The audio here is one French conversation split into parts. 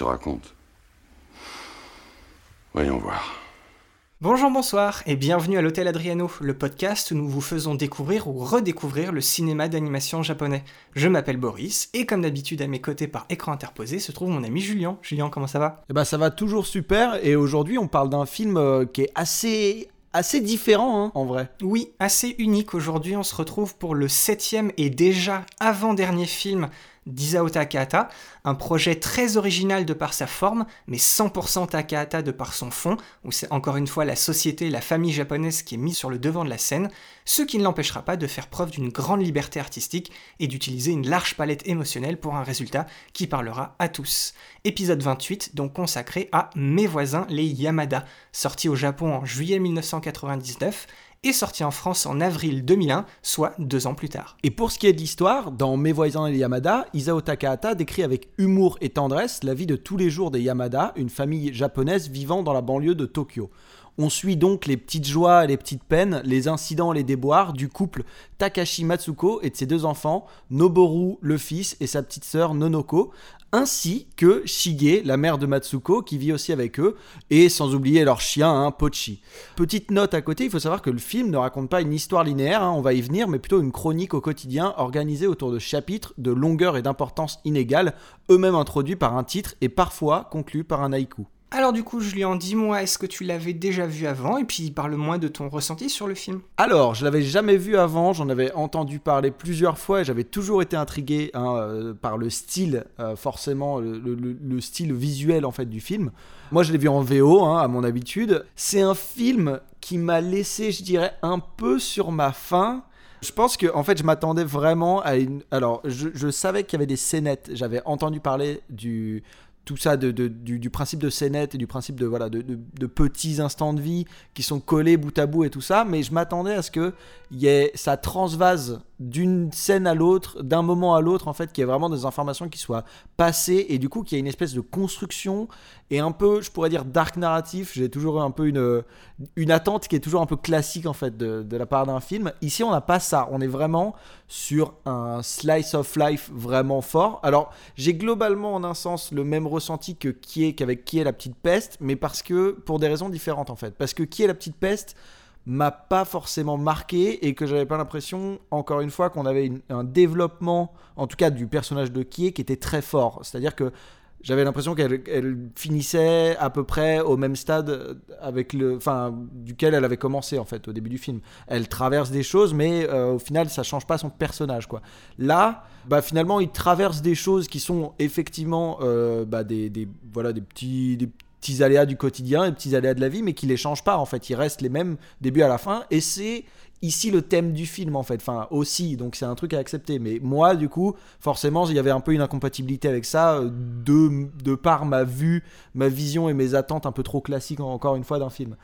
Te raconte. Voyons voir. Bonjour, bonsoir et bienvenue à l'Hôtel Adriano, le podcast où nous vous faisons découvrir ou redécouvrir le cinéma d'animation japonais. Je m'appelle Boris et comme d'habitude à mes côtés par écran interposé se trouve mon ami Julien. Julien, comment ça va? Eh ben ça va toujours super et aujourd'hui on parle d'un film euh, qui est assez assez différent hein, en vrai. Oui, assez unique. Aujourd'hui on se retrouve pour le septième et déjà avant-dernier film d'Isao Takahata, un projet très original de par sa forme, mais 100% Takahata de par son fond, où c'est encore une fois la société la famille japonaise qui est mise sur le devant de la scène, ce qui ne l'empêchera pas de faire preuve d'une grande liberté artistique et d'utiliser une large palette émotionnelle pour un résultat qui parlera à tous. Épisode 28, donc consacré à Mes voisins les Yamada, sorti au Japon en juillet 1999 et sorti en France en avril 2001, soit deux ans plus tard. Et pour ce qui est de l'histoire, dans Mes voisins et les Yamada, Isao Takahata décrit avec humour et tendresse la vie de tous les jours des Yamada, une famille japonaise vivant dans la banlieue de Tokyo. On suit donc les petites joies les petites peines, les incidents les déboires du couple Takashi Matsuko et de ses deux enfants, Noboru le fils et sa petite sœur Nonoko, ainsi que Shige, la mère de Matsuko, qui vit aussi avec eux, et sans oublier leur chien, hein, Pochi. Petite note à côté, il faut savoir que le film ne raconte pas une histoire linéaire, hein, on va y venir, mais plutôt une chronique au quotidien organisée autour de chapitres de longueur et d'importance inégales, eux-mêmes introduits par un titre et parfois conclus par un haïku. Alors du coup, Julien, dis-moi, est-ce que tu l'avais déjà vu avant Et puis parle-moi de ton ressenti sur le film? Alors, je l'avais jamais vu avant, j'en avais entendu parler plusieurs fois et j'avais toujours été intrigué hein, euh, par le style, euh, forcément, le, le- le style visuel en fait du film. Moi, je l'ai vu en VO, hein, à mon habitude. C'est un film qui m'a laissé, je dirais, un peu sur ma faim. Je pense que en fait je m'attendais vraiment à une. Alors je, je savais qu'il y avait des scénettes. J'avais entendu parler du tout ça de, du, principe de scénettes et du principe de voilà de, petits instants de vie qui sont collés bout à bout et tout ça. Mais je m'attendais à ce que y ait ça transvase d'une scène à l'autre, d'un moment à l'autre en fait, qu'il y ait vraiment des informations qui soient passées et du coup qu'il y ait une espèce de construction et un peu, je pourrais dire dark narratif. J'ai toujours un peu une une attente qui est toujours un peu classique en fait de, de la part d'un film. Ici, on n'a pas ça. On est vraiment sur un slice of life vraiment fort. Alors, j'ai globalement en un sens le même ressenti que qui est qu'avec qui est la petite peste, mais parce que pour des raisons différentes en fait. Parce que qui est la petite peste m'a pas forcément marqué et que j'avais pas l'impression, encore une fois, qu'on avait un développement, en tout cas du personnage de Kie, qui était très fort. C'est-à-dire que j'avais l'impression qu'elle elle finissait à peu près au même stade avec le, enfin, duquel elle avait commencé en fait au début du film. Elle traverse des choses, mais euh, au final, ça change pas son personnage quoi. Là, bah finalement, il traverse des choses qui sont effectivement euh, bah, des, des- voilà des petits petits aléas du quotidien, des petits aléas de la vie, mais qui les changent pas en fait. Ils restent les mêmes début à la fin, et c'est ici le thème du film en fait, enfin aussi, donc c'est un truc à accepter. Mais moi, du coup, forcément, il y avait un peu une incompatibilité avec ça, euh, de, de par ma vue, ma vision et mes attentes un peu trop classiques encore une fois d'un film.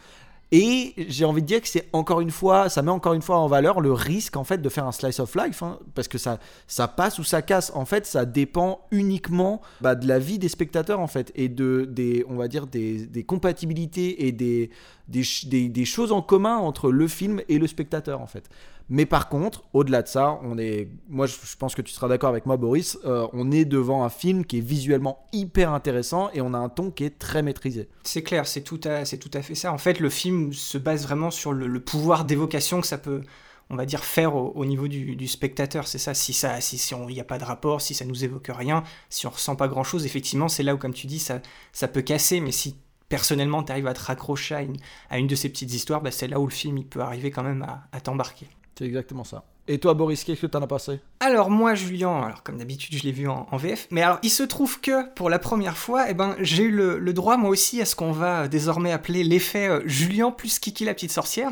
Et j'ai envie de dire que c'est encore une fois, ça met encore une fois en valeur le risque en fait de faire un slice of life, hein, parce que ça, ça passe ou ça casse. En fait, ça dépend uniquement bah, de la vie des spectateurs en fait et de des, on va dire des, des compatibilités et des des, des des choses en commun entre le film et le spectateur en fait. Mais par contre, au-delà de ça, on est, moi je, pense que tu seras d'accord avec moi, Boris, euh, on est devant un film qui est visuellement hyper intéressant et on a un ton qui est très maîtrisé. C'est clair, c'est tout, à, tout à fait ça. En fait, le film se base vraiment sur le, pouvoir d'évocation que ça peut, on va dire, faire au, au niveau du, spectateur. C'est ça, si ça, si, si on- n'y a pas de rapport, si ça nous évoque rien, si on ressent pas grand-chose, effectivement, c'est là où, comme tu dis, ça, ça peut casser. Mais si personnellement, tu arrives à te raccrocher à une, à une de ces petites histoires, bah, c'est là où le film il peut arriver quand même à t'embarquer. C'est exactement ça. Et toi, Boris, qu'est-ce que t'en as passé Alors moi, Julien, alors comme d'habitude, je l'ai vu en, en VF, mais alors il se trouve que pour la première fois, eh ben, j'ai eu le, le droit moi aussi à ce qu'on va désormais appeler l'effet euh, Julien plus Kiki la petite sorcière.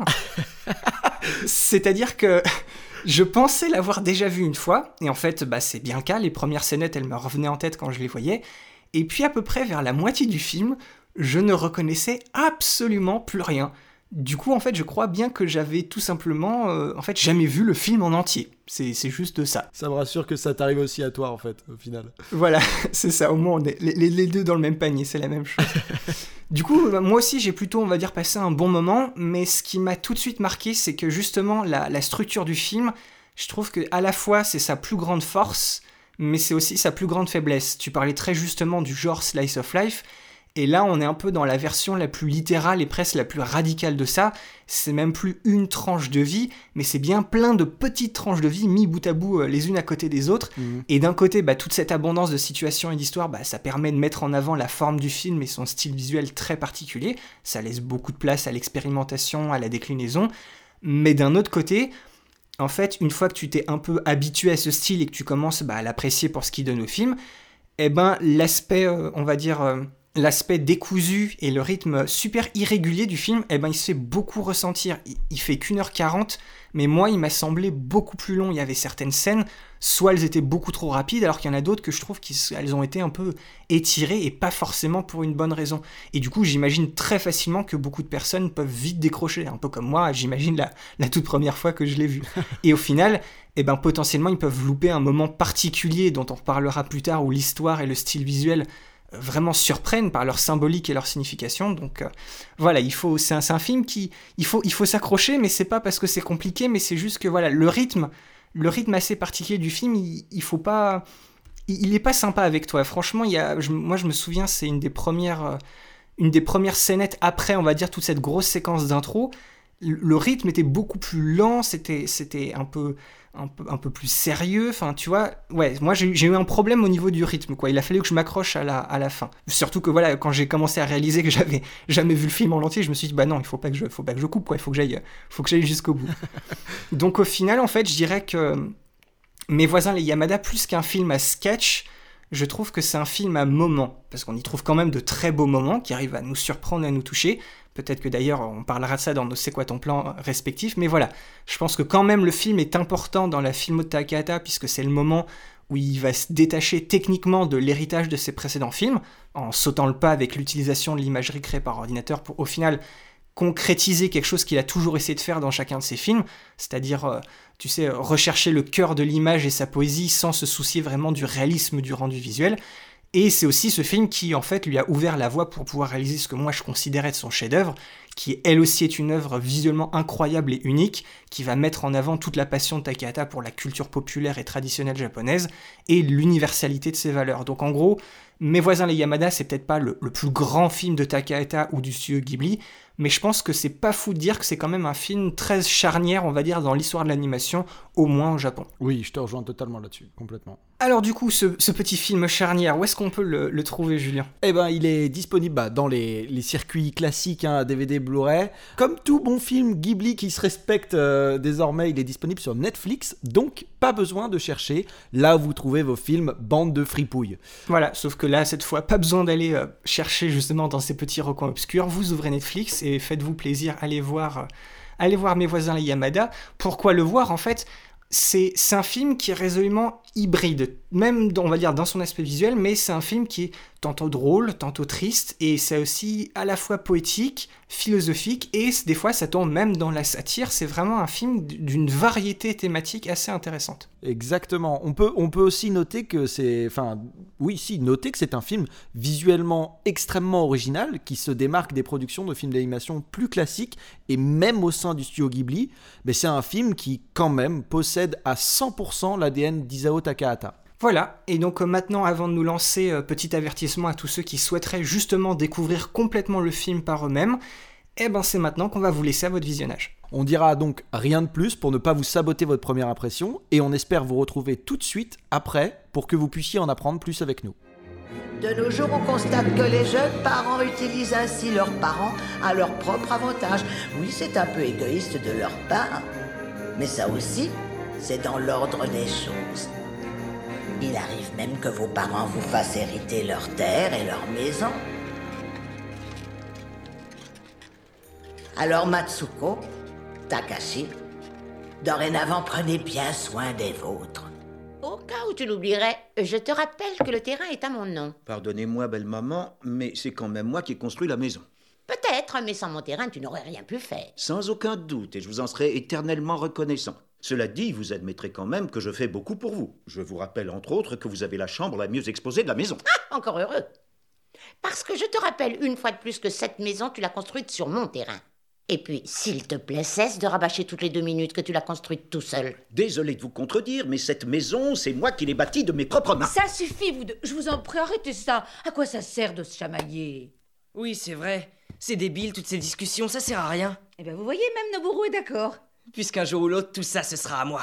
C'est-à-dire que je pensais l'avoir déjà vu une fois, et en fait, bah, c'est bien le cas. Les premières scénettes, elles me revenaient en tête quand je les voyais. Et puis, à peu près vers la moitié du film, je ne reconnaissais absolument plus rien. Du coup, en fait, je crois bien que j'avais tout simplement, euh, en fait, jamais vu le film en entier. C'est juste ça. Ça me rassure que ça t'arrive aussi à toi, en fait, au final. Voilà, c'est ça. Au moins, on est les, les- les deux dans le même panier, c'est la même chose. du coup, bah, moi aussi, j'ai plutôt, on va dire, passé un bon moment. Mais ce qui m'a tout de suite marqué, c'est que justement, la, la structure du film, je trouve que à la fois, c'est sa plus grande force, mais c'est aussi sa plus grande faiblesse. Tu parlais très justement du genre slice of life. Et là, on est un peu dans la version la plus littérale et presque la plus radicale de ça. C'est même plus une tranche de vie, mais c'est bien plein de petites tranches de vie mis bout à bout euh, les unes à côté des autres. Et d'un côté, bah, toute cette abondance de situations et d'histoires, bah, ça permet de mettre en avant la forme du film et son style visuel très particulier. Ça laisse beaucoup de place à l'expérimentation, à la déclinaison. Mais d'un autre côté, en fait, une fois que tu t'es un peu habitué à ce style et que tu commences bah, à l'apprécier pour ce qu'il donne au film, eh ben l'aspect, euh, on va dire, euh, l'aspect décousu et le rythme super irrégulier du film, eh ben il se fait beaucoup ressentir. Il, il fait qu'une heure quarante, mais moi il m'a semblé beaucoup plus long. Il y avait certaines scènes, soit elles étaient beaucoup trop rapides, alors qu'il y en a d'autres que je trouve qu'elles ont été un peu étirées et pas forcément pour une bonne raison. Et du coup, j'imagine très facilement que beaucoup de personnes peuvent vite décrocher, un peu comme moi, j'imagine la, la toute première fois que je l'ai vu. Et au final, eh ben, potentiellement, ils peuvent louper un moment particulier dont on reparlera plus tard, où l'histoire et le style visuel vraiment surprennent par leur symbolique et leur signification. Donc euh, voilà, il faut, c'est un, film qui, il faut, il faut s'accrocher, mais c'est pas parce que c'est compliqué, mais c'est juste que voilà, le rythme, le rythme assez particulier du film, il, il faut pas, il, il est pas sympa avec toi. Franchement, il y a, moi je me souviens, c'est une des premières, euh, une des premières scénettes après, on va dire toute cette grosse séquence d'intro. Le le rythme était beaucoup plus lent, c'était, c'était un peu, un peu, un peu plus sérieux. Enfin, tu vois, ouais, moi j'ai eu un problème au niveau du rythme, quoi. Il a fallu que je m'accroche à la, à la fin. Surtout que voilà, quand j'ai commencé à réaliser que j'avais jamais vu le film en entier, je me suis dit, bah non, il faut pas que je, faut pas que je coupe, quoi. Il faut que j'aille, faut que j'aille jusqu'au bout. Donc au final, en fait, je dirais que Mes voisins les Yamada, plus qu'un film à sketch, je trouve que c'est un film à moments, parce qu'on y trouve quand même de très beaux moments qui arrivent à nous surprendre, à nous toucher. Peut-être que d'ailleurs on parlera de ça dans nos C'est quoi ton plan respectifs, mais voilà, je pense que quand même le film est important dans la filmo de puisque c'est le moment où il va se détacher techniquement de l'héritage de ses précédents films, en sautant le pas avec l'utilisation de l'imagerie créée par ordinateur pour au final concrétiser quelque chose qu'il a toujours essayé de faire dans chacun de ses films, c'est-à-dire, euh, tu sais, rechercher le cœur de l'image et sa poésie sans se soucier vraiment du réalisme du rendu visuel. Et c'est aussi ce film qui, en fait, lui a ouvert la voie pour pouvoir réaliser ce que moi je considérais de son chef-d'œuvre, qui elle aussi est une œuvre visuellement incroyable et unique, qui va mettre en avant toute la passion de Takahata pour la culture populaire et traditionnelle japonaise et l'universalité de ses valeurs. Donc en gros, Mes voisins les Yamada, c'est peut-être pas le, le plus grand film de Takahata ou du studio Ghibli, mais je pense que c'est pas fou de dire que c'est quand même un film très charnière, on va dire, dans l'histoire de l'animation, au moins au Japon. Oui, je te rejoins totalement là-dessus, complètement. Alors du coup, ce, ce petit film charnière, où est-ce qu'on peut le, le trouver, Julien? Eh ben, il est disponible bah, dans les, les circuits classiques, hein, DVD, Blu-ray. Comme tout bon film Ghibli qui se respecte euh, désormais, il est disponible sur Netflix, donc pas besoin de chercher là où vous trouvez vos films bande de fripouilles. Voilà, sauf que là, cette fois, pas besoin d'aller euh, chercher justement dans ces petits recoins obscurs. Vous ouvrez Netflix et faites-vous plaisir, allez voir, euh, allez voir mes voisins les Yamada. Pourquoi le voir En fait, c'est un film qui est résolument hybride, même on va dire dans son aspect visuel, mais c'est un film qui est tantôt drôle, tantôt triste, et c'est aussi à la fois poétique, philosophique, et des fois ça tombe même dans la satire. C'est vraiment un film d'une variété thématique assez intéressante. Exactement. On peut, on peut aussi noter que c'est. Enfin, oui, si, noter que c'est un film visuellement extrêmement original qui se démarque des productions de films d'animation plus classiques et même au sein du studio Ghibli. Mais c'est un film qui, quand même, possède à 100% l'ADN d'Isao Takahata. Voilà, et donc euh, maintenant, avant de nous lancer, euh, petit avertissement à tous ceux qui souhaiteraient justement découvrir complètement le film par eux-mêmes, eh ben c'est maintenant qu'on va vous laisser à votre visionnage. On dira donc rien de plus pour ne pas vous saboter votre première impression et on espère vous retrouver tout de suite après pour que vous puissiez en apprendre plus avec nous. De nos jours, on constate que les jeunes parents utilisent ainsi leurs parents à leur propre avantage. Oui, c'est un peu égoïste de leur part, mais ça aussi, c'est dans l'ordre des choses. Il arrive même que vos parents vous fassent hériter leur terre et leur maison. Alors Matsuko, Takashi, Dorénavant, prenez bien soin des vôtres. Au cas où tu l'oublierais, je te rappelle que le terrain est à mon nom. Pardonnez-moi, belle maman, mais c'est quand même moi qui ai construit la maison. Peut-être, mais sans mon terrain, tu n'aurais rien pu faire. Sans aucun doute, et je vous en serai éternellement reconnaissant. Cela dit, vous admettrez quand même que je fais beaucoup pour vous. Je vous rappelle entre autres que vous avez la chambre la mieux exposée de la maison. Ah, encore heureux. Parce que je te rappelle une fois de plus que cette maison, tu l'as construite sur mon terrain. Et puis, s'il te plaît, cesse de rabâcher toutes les deux minutes que tu l'as construite tout seul. Désolé de vous contredire, mais cette maison, c'est moi qui l'ai bâtie de mes propres mains. Ça suffit, vous deux. Je vous en prie, arrêtez ça. À quoi ça sert de se chamailler? Oui, c'est vrai. C'est débile, toutes ces discussions, ça sert à rien. Eh ben, vous voyez, même Nobourou est d'accord. Puisqu'un jour ou l'autre, tout ça, ce sera à moi.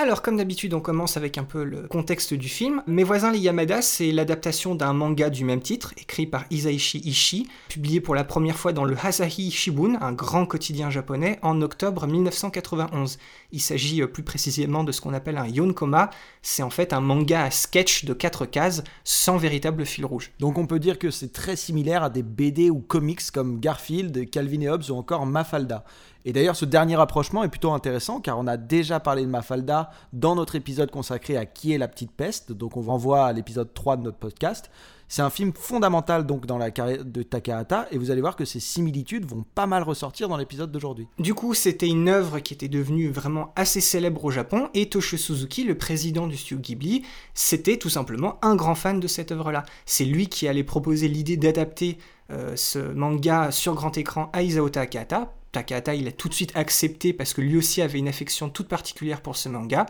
Alors, comme d'habitude, on commence avec un peu le contexte du film. Mes voisins les Yamada, c'est l'adaptation d'un manga du même titre, écrit par Isaichi Ishii, publié pour la première fois dans le Asahi Shimbun, un grand quotidien japonais, en octobre 1991. Il s'agit euh, plus précisément de ce qu'on appelle un yonkoma. C'est en fait un manga à sketch de 4 cases, sans véritable fil rouge. Donc on peut dire que c'est très similaire à des BD ou comics comme Garfield, Calvin et Hobbes ou encore Mafalda. Et d'ailleurs, ce dernier rapprochement est plutôt intéressant car on a déjà parlé de Mafalda dans notre épisode consacré à Qui est la petite peste, donc on vous renvoie à l'épisode 3 de notre podcast. C'est un film fondamental donc dans la carrière de Takahata et vous allez voir que ces similitudes vont pas mal ressortir dans l'épisode d'aujourd'hui. Du coup, c'était une œuvre qui était devenue vraiment assez célèbre au Japon et Toshio Suzuki, le président du studio Ghibli, c'était tout simplement un grand fan de cette œuvre-là. C'est lui qui allait proposer l'idée d'adapter euh, ce manga sur grand écran à Isao Takahata Takahata, il a tout de suite accepté parce que lui aussi avait une affection toute particulière pour ce manga.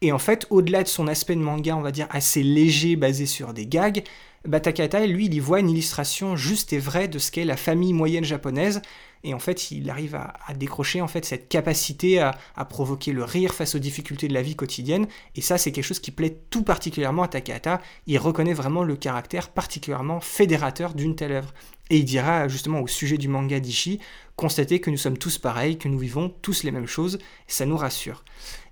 Et en fait, au-delà de son aspect de manga, on va dire assez léger, basé sur des gags, bah, Takahata, lui, il y voit une illustration juste et vraie de ce qu'est la famille moyenne japonaise. Et en fait, il arrive à, décrocher en fait cette capacité à, provoquer le rire face aux difficultés de la vie quotidienne. Et ça, c'est quelque chose qui plaît tout particulièrement à Takahata. Il reconnaît vraiment le caractère particulièrement fédérateur d'une telle œuvre. Et il dira justement au sujet du manga d'Ishi, constatez que nous sommes tous pareils, que nous vivons tous les mêmes choses, ça nous rassure.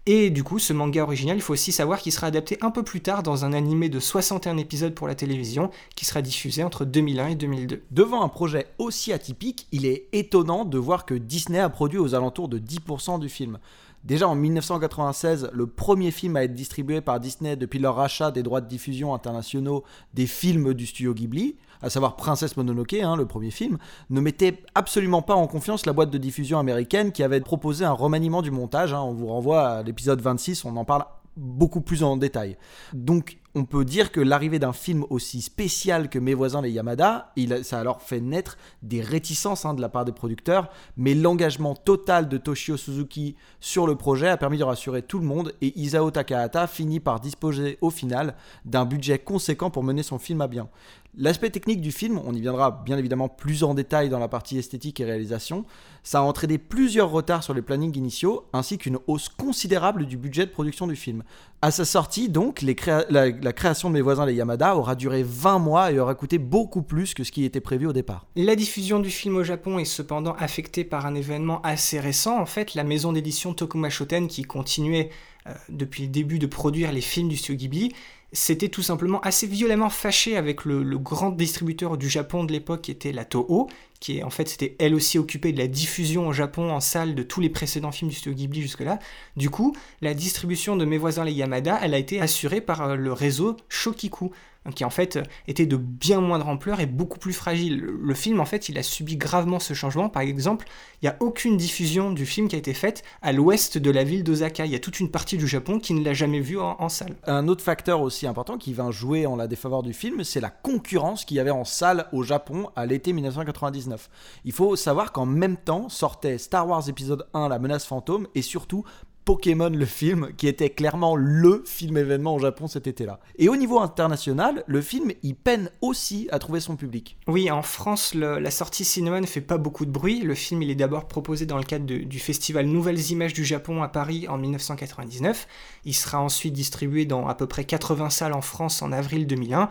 Et du coup, ce manga original, il faut aussi savoir qu'il sera adapté un peu plus tard dans un animé de 61 épisodes pour la télévision, qui sera diffusé entre 2001 et 2002. Devant un projet aussi atypique, il est étonnant de voir que Disney a produit aux alentours de 10% du film. Déjà en 1996, le premier film à être distribué par Disney depuis leur rachat des droits de diffusion internationaux des films du studio Ghibli, à savoir Princesse Mononoke, hein, le premier film, ne mettait absolument pas en confiance la boîte de diffusion américaine qui avait proposé un remaniement du montage. Hein. on vous renvoie à l'épisode 26, on en parle beaucoup plus en détail. Donc on peut dire que l'arrivée d'un film aussi spécial que Mes voisins les Yamada, ça a alors fait naître des réticences hein, de la part des producteurs, mais l'engagement total de Toshio Suzuki sur le projet a permis de rassurer tout le monde et Isao Takahata finit par disposer au final d'un budget conséquent pour mener son film à bien. L'aspect technique du film, on y viendra bien évidemment plus en détail dans la partie esthétique et réalisation, ça a entraîné plusieurs retards sur les plannings initiaux, ainsi qu'une hausse considérable du budget de production du film. À sa sortie, donc, la, création de Mes voisins les Yamada aura duré 20 mois et aura coûté beaucoup plus que ce qui était prévu au départ. La diffusion du film au Japon est cependant affectée par un événement assez récent. En fait, la maison d'édition Tokuma Shoten, qui continuait euh, depuis le début de produire les films du studio Ghibli, c'était tout simplement assez violemment fâché avec le, grand distributeur du Japon de l'époque qui était la Toho, qui en fait c'était elle aussi occupée de la diffusion au Japon en salle de tous les précédents films du studio Ghibli jusque-là. Du coup, la distribution de Mes voisins les Yamada, elle a été assurée par euh, le réseau Shokiku, qui en fait était de bien moindre ampleur et beaucoup plus fragile. Le film en fait il a subi gravement ce changement. Par exemple, il n'y a aucune diffusion du film qui a été faite à l'ouest de la ville d'Osaka. Il y a toute une partie du Japon qui ne l'a jamais vu en, salle. Un autre facteur aussi important qui va jouer en la défaveur du film, c'est la concurrence qu'il y avait en salle au Japon à l'été 1999. Il faut savoir qu'en même temps sortait Star Wars épisode 1 La menace fantôme et surtout Pokémon le film, qui était clairement le film événement au Japon cet été-là. Et au niveau international, le film, il peine aussi à trouver son public. Oui, en France, la sortie cinéma ne fait pas beaucoup de bruit. Le film, il est d'abord proposé dans le cadre du festival Nouvelles Images du Japon à Paris en 1999. Il sera ensuite distribué dans à peu près 80 salles en France en avril 2001.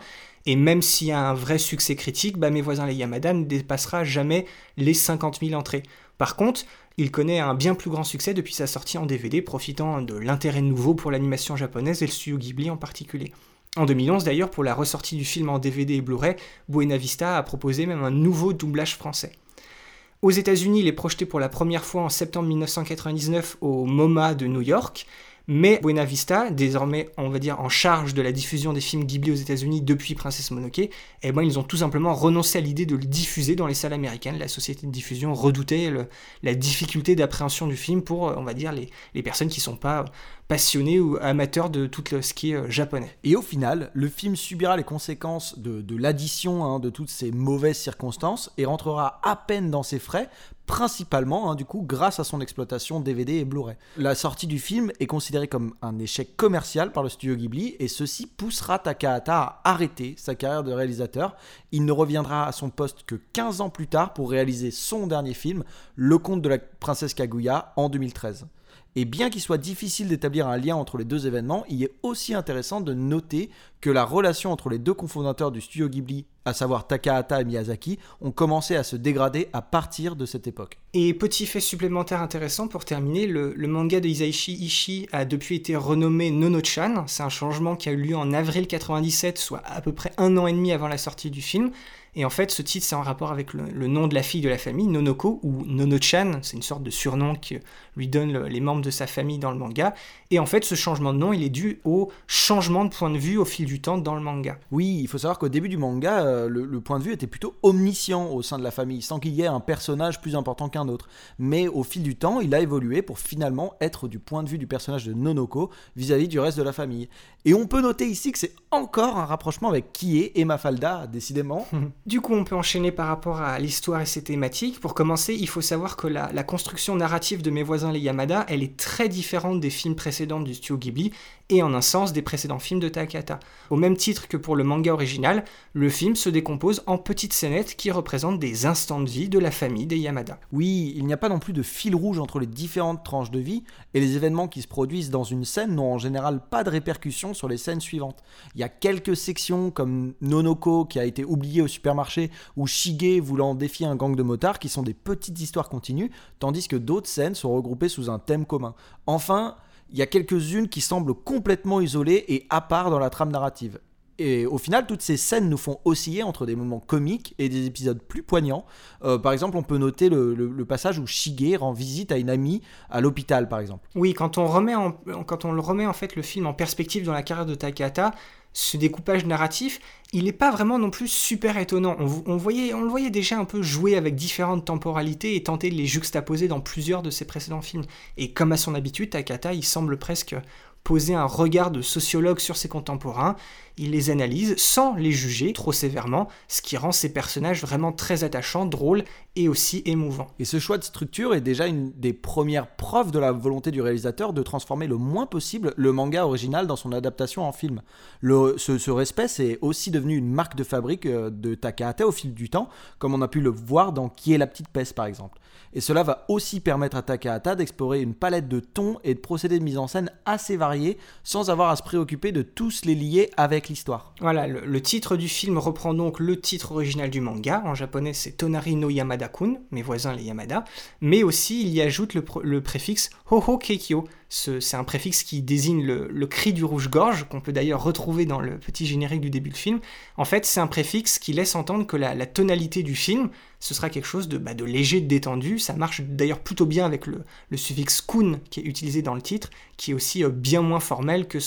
Et même s'il y a un vrai succès critique, bah, Mes voisins les Yamada ne dépassera jamais les 50 000 entrées. Par contre, il connaît un bien plus grand succès depuis sa sortie en DVD, profitant de l'intérêt nouveau pour l'animation japonaise et le studio Ghibli en particulier. En 2011 d'ailleurs, pour la ressortie du film en DVD et Blu-ray, Buena Vista a proposé même un nouveau doublage français. Aux États-Unis, il est projeté pour la première fois en septembre 1999 au MoMA de New York, mais Buena Vista, désormais on va dire en charge de la diffusion des films Ghibli aux États-Unis depuis Princesse Mononoke, eh ben, ils ont tout simplement renoncé à l'idée de le diffuser dans les salles américaines. La société de diffusion redoutait la difficulté d'appréhension du film pour, on va les, personnes qui ne sont pas passionné ou amateur de tout ce qui est euh, japonais. Et au final, le film subira les conséquences de, l'addition hein, de toutes ces mauvaises circonstances et rentrera à peine dans ses frais, principalement hein, du coup grâce à son exploitation DVD et Blu-ray. La sortie du film est considérée comme un échec commercial par le studio Ghibli et ceci poussera Takahata à arrêter sa carrière de réalisateur. Il ne reviendra à son poste que 15 ans plus tard pour réaliser son dernier film, Le conte de la princesse Kaguya en 2013. Et bien qu'il soit difficile d'établir un lien entre les deux événements, il est aussi intéressant de noter que la relation entre les deux cofondateurs du studio Ghibli, à savoir Takahata et Miyazaki, ont commencé à se dégrader à partir de cette époque. Et petit fait supplémentaire intéressant pour terminer, le, manga de Isaichi Ishii a depuis été renommé Nono-chan. C'est un changement qui a eu lieu en avril 97, soit à peu près un an et demi avant la sortie du film. Et en fait, ce titre, c'est en rapport avec le, nom de la fille de la famille, Nonoko, ou Nono-chan, c'est une sorte de surnom que lui donnent les membres de sa famille dans le manga. Et en fait, ce changement de nom, il est dû au changement de point de vue au fil du temps dans le manga. Oui, il faut savoir qu'au début du manga, euh, le, point de vue était plutôt omniscient au sein de la famille, sans qu'il y ait un personnage plus important qu'un autre. Mais au fil du temps, il a évolué pour finalement être du point de vue du personnage de Nonoko vis-à-vis du reste de la famille. Et on peut noter ici que c'est encore un rapprochement avec Kie et Mafalda, décidément. Du coup, on peut enchaîner par rapport à l'histoire et ses thématiques. Pour commencer, il faut savoir que la, construction narrative de Mes voisins les Yamada, elle est très différente des films précédents du studio Ghibli et en un sens des précédents films de Takata. Au même titre que pour le manga original, le film se décompose en petites scénettes qui représentent des instants de vie de la famille des Yamada. Oui, il n'y a pas non plus de fil rouge entre les différentes tranches de vie et les événements qui se produisent dans une scène n'ont en général pas de répercussions sur les scènes suivantes. Il y a quelques sections comme Nonoko qui a été oublié au supermarché ou Shige voulant défier un gang de motards qui sont des petites histoires continues, tandis que d'autres scènes sont regroupées sous un thème commun. Enfin, il y a quelques-unes qui semblent complètement isolées et à part dans la trame narrative. Et au final, toutes ces scènes nous font osciller entre des moments comiques et des épisodes plus poignants. Euh, par exemple, on peut noter le, passage où Shige rend visite à une amie à l'hôpital, par exemple. Oui, quand on, remet quand on remet en fait le film en perspective dans la carrière de Takata, ce découpage narratif, il n'est pas vraiment non plus super étonnant. On, voyait, on le voyait déjà un peu jouer avec différentes temporalités et tenter de les juxtaposer dans plusieurs de ses précédents films. Et comme à son habitude, Takata, il semble presque poser un regard de sociologue sur ses contemporains, il les analyse sans les juger trop sévèrement, ce qui rend ses personnages vraiment très attachants, drôles et aussi émouvants. Et ce choix de structure est déjà une des premières preuves de la volonté du réalisateur de transformer le moins possible le manga original dans son adaptation en film. ce, ce, respect, c'est aussi devenu une marque de fabrique euh, de Takahata au fil du temps, comme on a pu le voir dans Qui est la petite peste par exemple et cela va aussi permettre à Takahata d'explorer une palette de tons et de procédés de mise en scène assez variés, sans avoir à se préoccuper de tous les lier avec l'histoire. Voilà, le, titre du film reprend donc le titre original du manga, en japonais c'est Tonari no Yamada-kun, mes voisins les Yamada, mais aussi il y ajoute le, préfixe Hoho Keikyo, c'est un préfixe qui désigne le, cri du rouge-gorge, qu'on peut d'ailleurs retrouver dans le petit générique du début du film. En fait, c'est un préfixe qui laisse entendre que la, tonalité du film, ce sera quelque chose de, bah, de léger, de détendu. Ça marche d'ailleurs plutôt bien avec le, suffixe kun qui est utilisé dans le titre, qui est aussi euh, bien moins formel que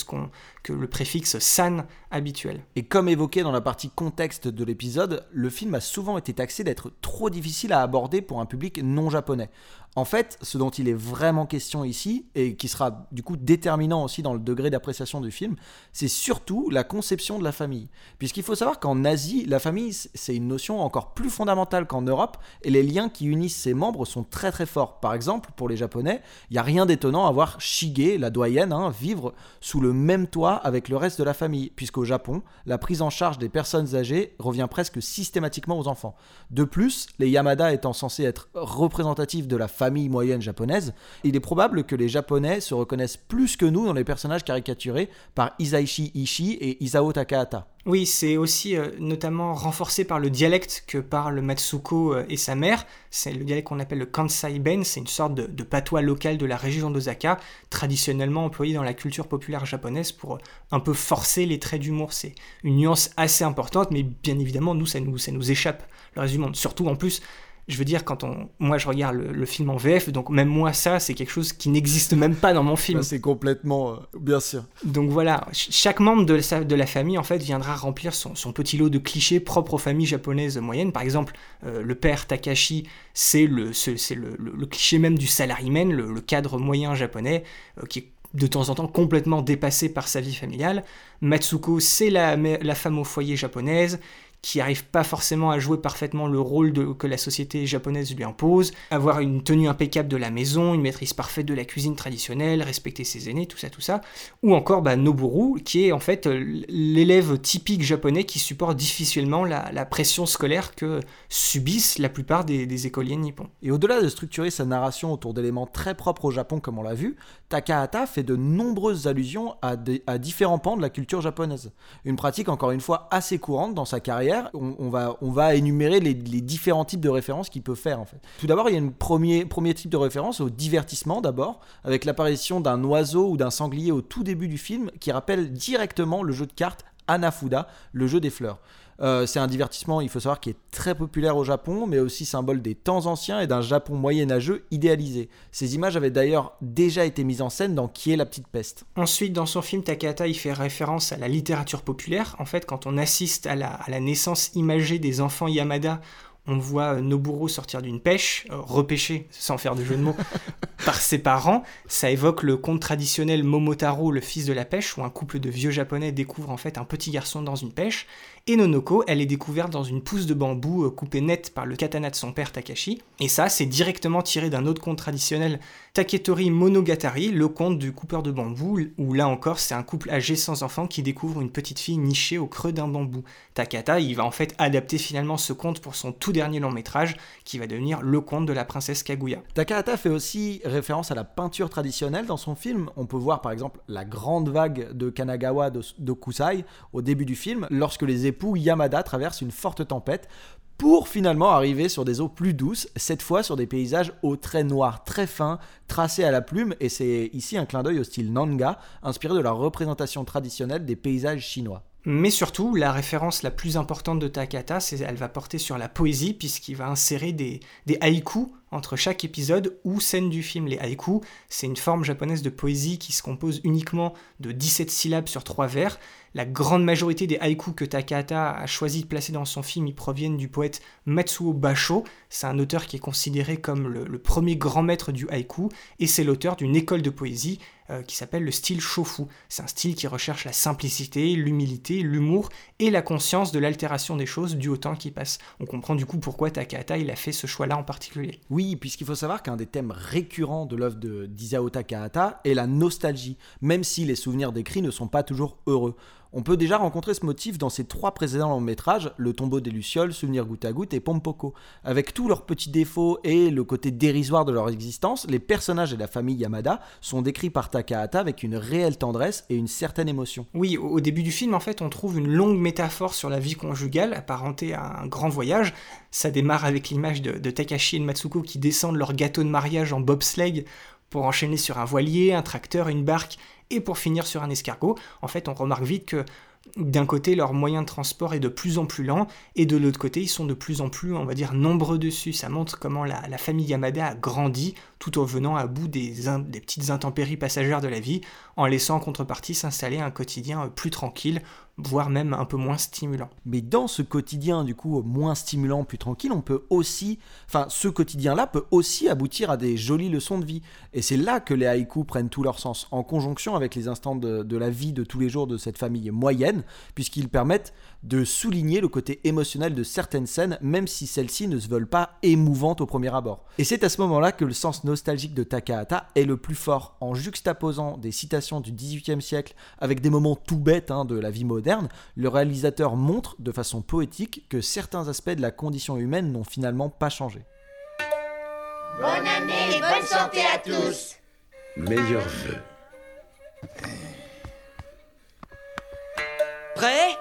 le préfixe san habituel. Et comme évoqué dans la partie contexte de l'épisode, le film a souvent été taxé d'être trop difficile à aborder pour un public non japonais. En fait, ce dont il est vraiment question ici, et qui sera du coup déterminant aussi dans le degré d'appréciation du film, c'est surtout la conception de la famille. Puisqu'il faut savoir qu'en Asie, la famille, c'est une notion encore plus fondamentale qu'en Europe, et les liens qui unissent ses membres sont très très forts. Par exemple, pour les Japonais, il n'y a rien d'étonnant à voir Shige, la doyenne, hein, vivre sous le même toit avec le reste de la famille, puisqu'au Japon, la prise en charge des personnes âgées revient presque systématiquement aux enfants. De plus, les Yamada étant censés être représentatifs de la famille moyenne japonaise, il est probable que les Japonais se reconnaissent plus que nous dans les personnages caricaturés par Isaichi Ishii et Isao Takahata. Oui, c'est aussi euh, notamment renforcé par le dialecte que parlent Matsuko euh, et sa mère. C'est le dialecte qu'on appelle le Kansai Ben, c'est une sorte de, patois local de la région d'Osaka, traditionnellement employé dans la culture populaire japonaise pour euh, un peu forcer les traits d'humour. C'est une nuance assez importante, mais bien évidemment, nous, ça nous, ça nous échappe, le reste du monde. Surtout en plus, je veux dire, quand on, moi je regarde le, film en VF, donc même moi ça, c'est quelque chose qui n'existe même pas dans mon film. C'est complètement, euh, bien sûr. Donc voilà, chaque membre de, la, de la famille en fait viendra remplir son, petit lot de clichés propres aux familles japonaises moyennes. Par exemple, euh, le père Takashi, c'est le, c'est le, le, cliché même du salaryman, le, le cadre moyen japonais, euh, qui est de temps en temps complètement dépassé par sa vie familiale. Matsuko, c'est la, la femme au foyer japonaise qui n'arrive pas forcément à jouer parfaitement le rôle que la société japonaise lui impose, avoir une tenue impeccable de la maison, une maîtrise parfaite de la cuisine traditionnelle, respecter ses aînés, tout ça, tout ça. Ou encore bah, Noburu, qui est en fait l'élève typique japonais qui supporte difficilement la, pression scolaire que subissent la plupart des, écoliers nippons. Et au-delà de structurer sa narration autour d'éléments très propres au Japon comme on l'a vu, Takahata fait de nombreuses allusions à différents pans de la culture japonaise. Une pratique encore une fois assez courante dans sa carrière on, va, énumérer les, différents types de références qu'il peut faire en fait. Tout d'abord, il y a un premier, premier type de référence au divertissement d'abord, avec l'apparition d'un oiseau ou d'un sanglier au tout début du film qui rappelle directement le jeu de cartes Anafuda, le jeu des fleurs. Euh, c'est un divertissement, il faut savoir, qui est très populaire au Japon, mais aussi symbole des temps anciens et d'un Japon moyenâgeux idéalisé. Ces images avaient d'ailleurs déjà été mises en scène dans Qui est la petite peste. Ensuite, dans son film, Takahata, il fait référence à la littérature populaire. En fait, quand on assiste à la, à la naissance imagée des enfants Yamada, on voit Noburo sortir d'une pêche, euh, repêché, sans faire de jeu de mots, par ses parents. Ça évoque le conte traditionnel Momotaro, le fils de la pêche, où un couple de vieux japonais découvre en fait un petit garçon dans une pêche. Et Nonoko, elle est découverte dans une pousse de bambou euh, coupée nette par le katana de son père Takashi. Et ça, c'est directement tiré d'un autre conte traditionnel, Taketori Monogatari, le conte du coupeur de bambou, où là encore, c'est un couple âgé sans enfant qui découvre une petite fille nichée au creux d'un bambou. Takata, il va en fait adapter finalement ce conte pour son tout dernier long métrage, qui va devenir le conte de la princesse Kaguya. Takahata fait aussi référence à la peinture traditionnelle dans son film. On peut voir par exemple la grande vague de Kanagawa de, Kusai au début du film, lorsque les Yamada traversent une forte tempête pour finalement arriver sur des eaux plus douces, cette fois sur des paysages aux traits noirs très fins, tracés à la plume, et c'est ici un clin d'œil au style Nanga, inspiré de la représentation traditionnelle des paysages chinois. Mais surtout, la référence la plus importante de Takata, elle va porter sur la poésie, puisqu'il va insérer des, des haïkus entre chaque épisode ou scène du film. Les haïkus, c'est une forme japonaise de poésie qui se compose uniquement de 17 syllabes sur 3 vers. La grande majorité des haïkus que Takahata a choisi de placer dans son film y proviennent du poète Matsuo Basho. C'est un auteur qui est considéré comme le, premier grand maître du haïku et c'est l'auteur d'une école de poésie euh, qui s'appelle le style shofu. C'est un style qui recherche la simplicité, l'humilité, l'humour et la conscience de l'altération des choses dû au temps qui passe. On comprend du coup pourquoi Takahata il a fait ce choix-là en particulier. Puisqu'il faut savoir qu'un des thèmes récurrents de l'œuvre d'Isao Takahata est la nostalgie, même si les souvenirs décrits ne sont pas toujours heureux. On peut déjà rencontrer ce motif dans ses trois précédents longs métrages, Le tombeau des Lucioles, Souvenir goutte à goutte et Pompoko. Avec tous leurs petits défauts et le côté dérisoire de leur existence, les personnages et la famille Yamada sont décrits par Takahata avec une réelle tendresse et une certaine émotion. Oui, au début du film, en fait, on trouve une longue métaphore sur la vie conjugale apparentée à un grand voyage. Ça démarre avec l'image de, Takashi et Matsuko qui descendent leur gâteau de mariage en bobsleigh pour enchaîner sur un voilier, un tracteur, une barque et pour finir sur un escargot. En fait, on remarque vite que d'un côté, leur moyen de transport est de plus en plus lent, et de l'autre côté, ils sont de plus en plus, on va dire, nombreux dessus. Ça montre comment la, famille Yamada a grandi tout en venant à bout des, des, petites intempéries passagères de la vie, en laissant en contrepartie s'installer un quotidien plus tranquille, voire même un peu moins stimulant. Mais dans ce quotidien, du coup, moins stimulant, plus tranquille, on peut aussi, enfin, ce quotidien-là peut aussi aboutir à des jolies leçons de vie. Et c'est là que les haïkus prennent tout leur sens, en conjonction avec les instants de, la vie de tous les jours de cette famille moyenne, puisqu'ils permettent de souligner le côté émotionnel de certaines scènes, même si celles-ci ne se veulent pas émouvantes au premier abord. Et c'est à ce moment-là que le sens nostalgique de Takahata est le plus fort, en juxtaposant des citations du XVIIIe siècle avec des moments tout bêtes hein, de la vie moderne, le réalisateur montre de façon poétique que certains aspects de la condition humaine n'ont finalement pas changé. Bonne année et bonne santé à tous. Meilleurs vœux. Prêt?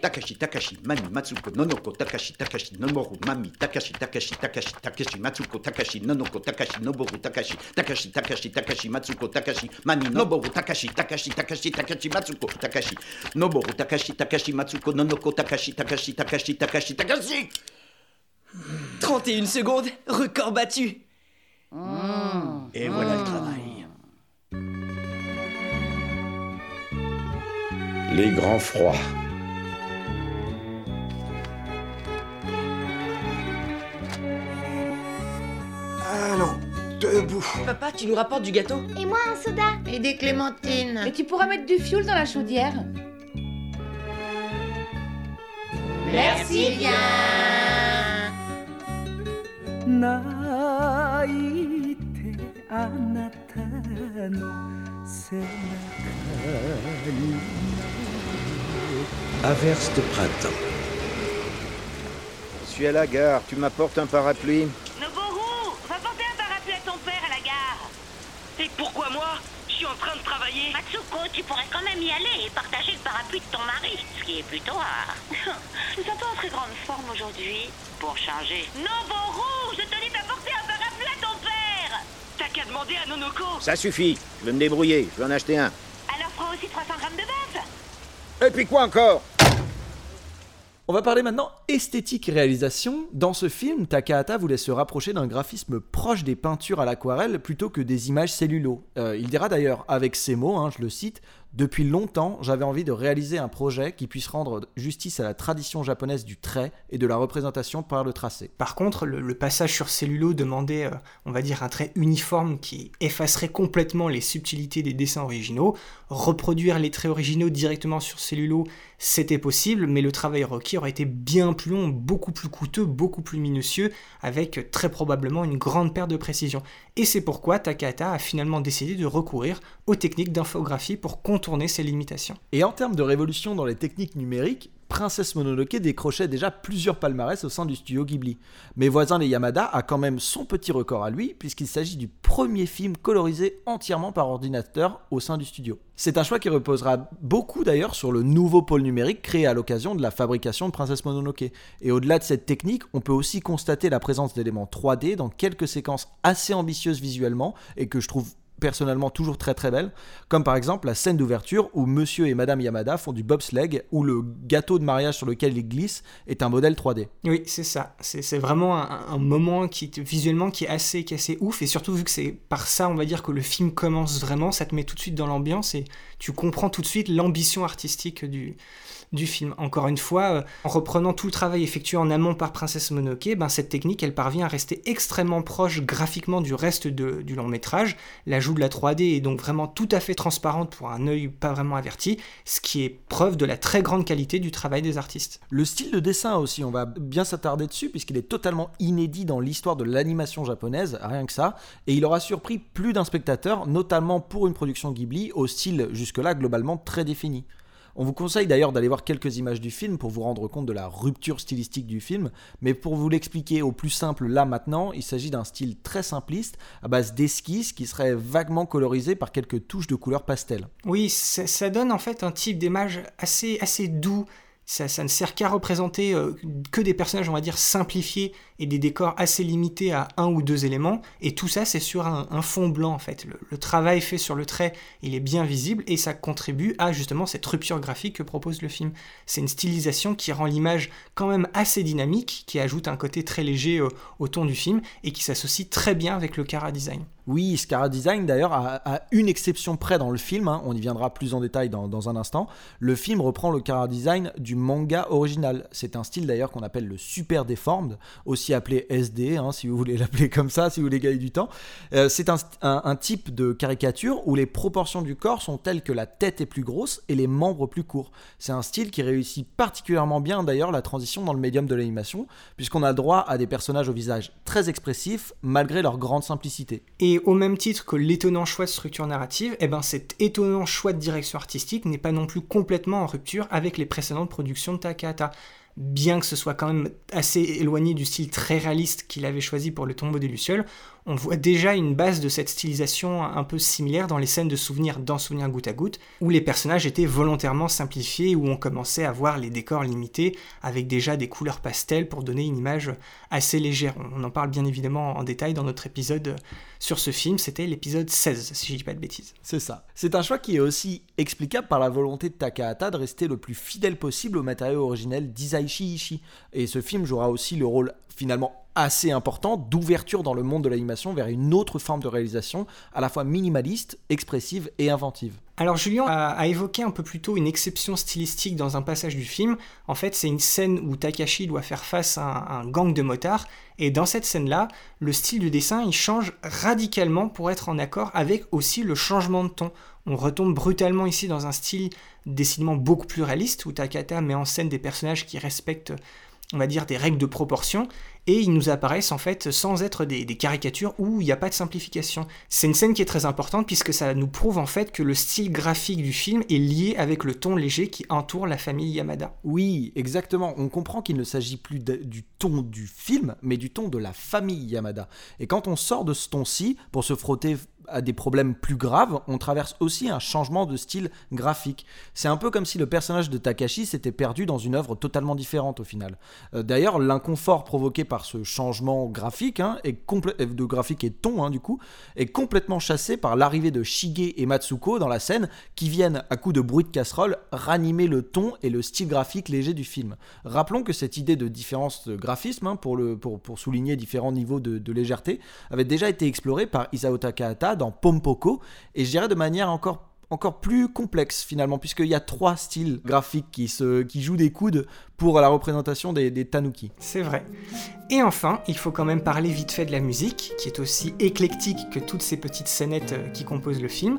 Takashi, Takashi, Mani, Matsuko, Nonoko, Takashi, Takashi, Noboru, Mami, Takashi, Takashi, Takashi, Takashi, Matsuko, Takashi, Nonoko, Takashi, Noboru, Takashi, Takashi, Takashi, Takashi, Matsuko, Takashi, Mani, Noboru, Takashi, Takashi, Takashi, Takashi, Matsuko, Takashi, Noboru, Takashi, Takashi, Matsuko, Nonoko, Takashi, Takashi, Takashi, Takashi, Takashi 31 secondes, record battu Et voilà le travail. Les grands froids. debout. Papa, tu nous rapportes du gâteau Et moi un soda. Et des clémentines. Et tu pourras mettre du fioul dans la chaudière. Merci bien. Naïte anatano Averse de printemps. Je suis à la gare, tu m'apportes un parapluie? Et pourquoi moi Je suis en train de travailler. Matsuko, tu pourrais quand même y aller et partager le parapluie de ton mari, ce qui est plutôt rare. Nous sommes pas en très grande forme aujourd'hui. Pour changer. Noboru, je te dis d'apporter un parapluie à ton père T'as qu'à demander à Nonoko. Ça suffit, je vais me débrouiller, je vais en acheter un. Alors prends aussi 300 grammes de bœuf. Et puis quoi encore? On va parler maintenant esthétique et réalisation. Dans ce film, Takahata voulait se rapprocher d'un graphisme proche des peintures à l'aquarelle plutôt que des images cellulo. Euh, il dira d'ailleurs avec ces mots, hein, je le cite, depuis longtemps, j'avais envie de réaliser un projet qui puisse rendre justice à la tradition japonaise du trait et de la représentation par le tracé. Par contre, le, passage sur cellulo demandait, euh, on va dire, un trait uniforme qui effacerait complètement les subtilités des dessins originaux. Reproduire les traits originaux directement sur cellulo, c'était possible, mais le travail requis aurait été bien beaucoup plus coûteux, beaucoup plus minutieux, avec très probablement une grande perte de précision. Et c'est pourquoi Takahata a finalement décidé de recourir aux techniques d'infographie pour contourner ces limitations. Et en termes de révolution dans les techniques numériques, Princesse Mononoke décrochait déjà plusieurs palmarès au sein du studio Ghibli. Mes voisins les Yamada a quand même son petit record à lui, puisqu'il s'agit du premier film colorisé entièrement par ordinateur au sein du studio. C'est un choix qui reposera beaucoup d'ailleurs sur le nouveau pôle numérique créé à l'occasion de la fabrication de Princesse Mononoke. Et au-delà de cette technique, on peut aussi constater la présence d'éléments 3D dans quelques séquences assez ambitieuses visuellement et que je trouve personnellement toujours très très belle, comme par exemple la scène d'ouverture où monsieur et madame Yamada font du bobsleigh, où le gâteau de mariage sur lequel ils glissent est un modèle 3D. Oui, c'est ça. C'est vraiment un, moment qui visuellement qui est assez, qui est assez ouf et surtout vu que c'est par ça, on va dire que le film commence vraiment, ça te met tout de suite dans l'ambiance et tu comprends tout de suite l'ambition artistique du du film. Encore une fois, euh, en reprenant tout le travail effectué en amont par Princesse Mononoke, ben, cette technique, elle parvient à rester extrêmement proche graphiquement du reste de- du long métrage. De la 3D est donc vraiment tout à fait transparente pour un œil pas vraiment averti, ce qui est preuve de la très grande qualité du travail des artistes. Le style de dessin aussi, on va bien s'attarder dessus puisqu'il est totalement inédit dans l'histoire de l'animation japonaise, rien que ça, et il aura surpris plus d'un spectateur, notamment pour une production Ghibli au style jusque-là globalement très défini. On vous conseille d'ailleurs d'aller voir quelques images du film pour vous rendre compte de la rupture stylistique du film, mais pour vous l'expliquer au plus simple là maintenant, il s'agit d'un style très simpliste à base d'esquisses qui seraient vaguement colorisées par quelques touches de couleur pastel. Oui, ça, ça donne en fait un type d'image assez, assez doux. Ça, ne sert qu'à représenter euh, que des personnages, on va dire, simplifiés et des décors assez limités à un ou deux éléments. Et tout ça, c'est sur un, fond blanc, en fait. Le, le travail fait sur le trait, il est bien visible et ça contribue à justement cette rupture graphique que propose le film. C'est une stylisation qui rend l'image quand même assez dynamique, qui ajoute un côté très léger euh, au ton du film et qui s'associe très bien avec le Cara Design. Oui, Scara Design d'ailleurs a, une exception près dans le film, hein, on y viendra plus en détail dans, un instant. Le film reprend le Cara Design du manga original. C'est un style d'ailleurs qu'on appelle le Super Deformed, aussi appelé SD, hein, si vous voulez l'appeler comme ça, si vous voulez gagner du temps. Euh, c'est un, type de caricature où les proportions du corps sont telles que la tête est plus grosse et les membres plus courts. C'est un style qui réussit particulièrement bien d'ailleurs la transition dans le médium de l'animation, puisqu'on a droit à des personnages au visage très expressifs malgré leur grande simplicité. Au même titre que l'étonnant choix de structure narrative, eh ben cet étonnant choix de direction artistique n'est pas non plus complètement en rupture avec les précédentes productions de Takahata. bien que ce soit quand même assez éloigné du style très réaliste qu'il avait choisi pour le tombeau des Lucioles, on voit déjà une base de cette stylisation un peu similaire dans les scènes de souvenirs dans Souvenir goutte à goutte, où les personnages étaient volontairement simplifiés, où on commençait à voir les décors limités, avec déjà des couleurs pastel pour donner une image assez légère. On en parle bien évidemment en détail dans notre épisode sur ce film, c'était l'épisode 16, si je dis pas de bêtises. C'est ça. C'est un choix qui est aussi explicable par la volonté de Takahata de rester le plus fidèle possible au matériau originel d'Isaichi Ishii. Et ce film jouera aussi le rôle finalement assez important d'ouverture dans le monde de l'animation vers une autre forme de réalisation, à la fois minimaliste, expressive et inventive. Alors Julien a, évoqué un peu plus tôt une exception stylistique dans un passage du film. En fait, c'est une scène où Takashi doit faire face à un, un gang de motards. Et dans cette scène-là, le style du dessin, il change radicalement pour être en accord avec aussi le changement de ton. On retombe brutalement ici dans un style décidément beaucoup plus réaliste, où Takata met en scène des personnages qui respectent on va dire des règles de proportion et ils nous apparaissent en fait sans être des, caricatures où il n'y a pas de simplification. C'est une scène qui est très importante puisque ça nous prouve en fait que le style graphique du film est lié avec le ton léger qui entoure la famille Yamada. Oui, exactement. On comprend qu'il ne s'agit plus du ton du film, mais du ton de la famille Yamada. Et quand on sort de ce ton-ci pour se frotter à des problèmes plus graves, on traverse aussi un changement de style graphique. C'est un peu comme si le personnage de Takashi s'était perdu dans une œuvre totalement différente au final. Euh, D'ailleurs, l'inconfort provoqué par ce changement graphique, hein, est de graphique et de ton hein, du coup, est complètement chassé par l'arrivée de Shige et Matsuko dans la scène, qui viennent à coup de bruit de casserole ranimer le ton et le style graphique léger du film. Rappelons que cette idée de différence de graphisme, hein, pour, le, pour, pour, souligner différents niveaux de, de légèreté, avait déjà été explorée par Isao Takahata dans Pompoko, et je dirais de manière encore plus complexe finalement, puisqu'il y a trois styles graphiques qui, jouent des coudes pour la représentation des, des tanuki. C'est vrai. Et enfin, il faut quand même parler vite fait de la musique, qui est aussi éclectique que toutes ces petites scénettes qui composent le film.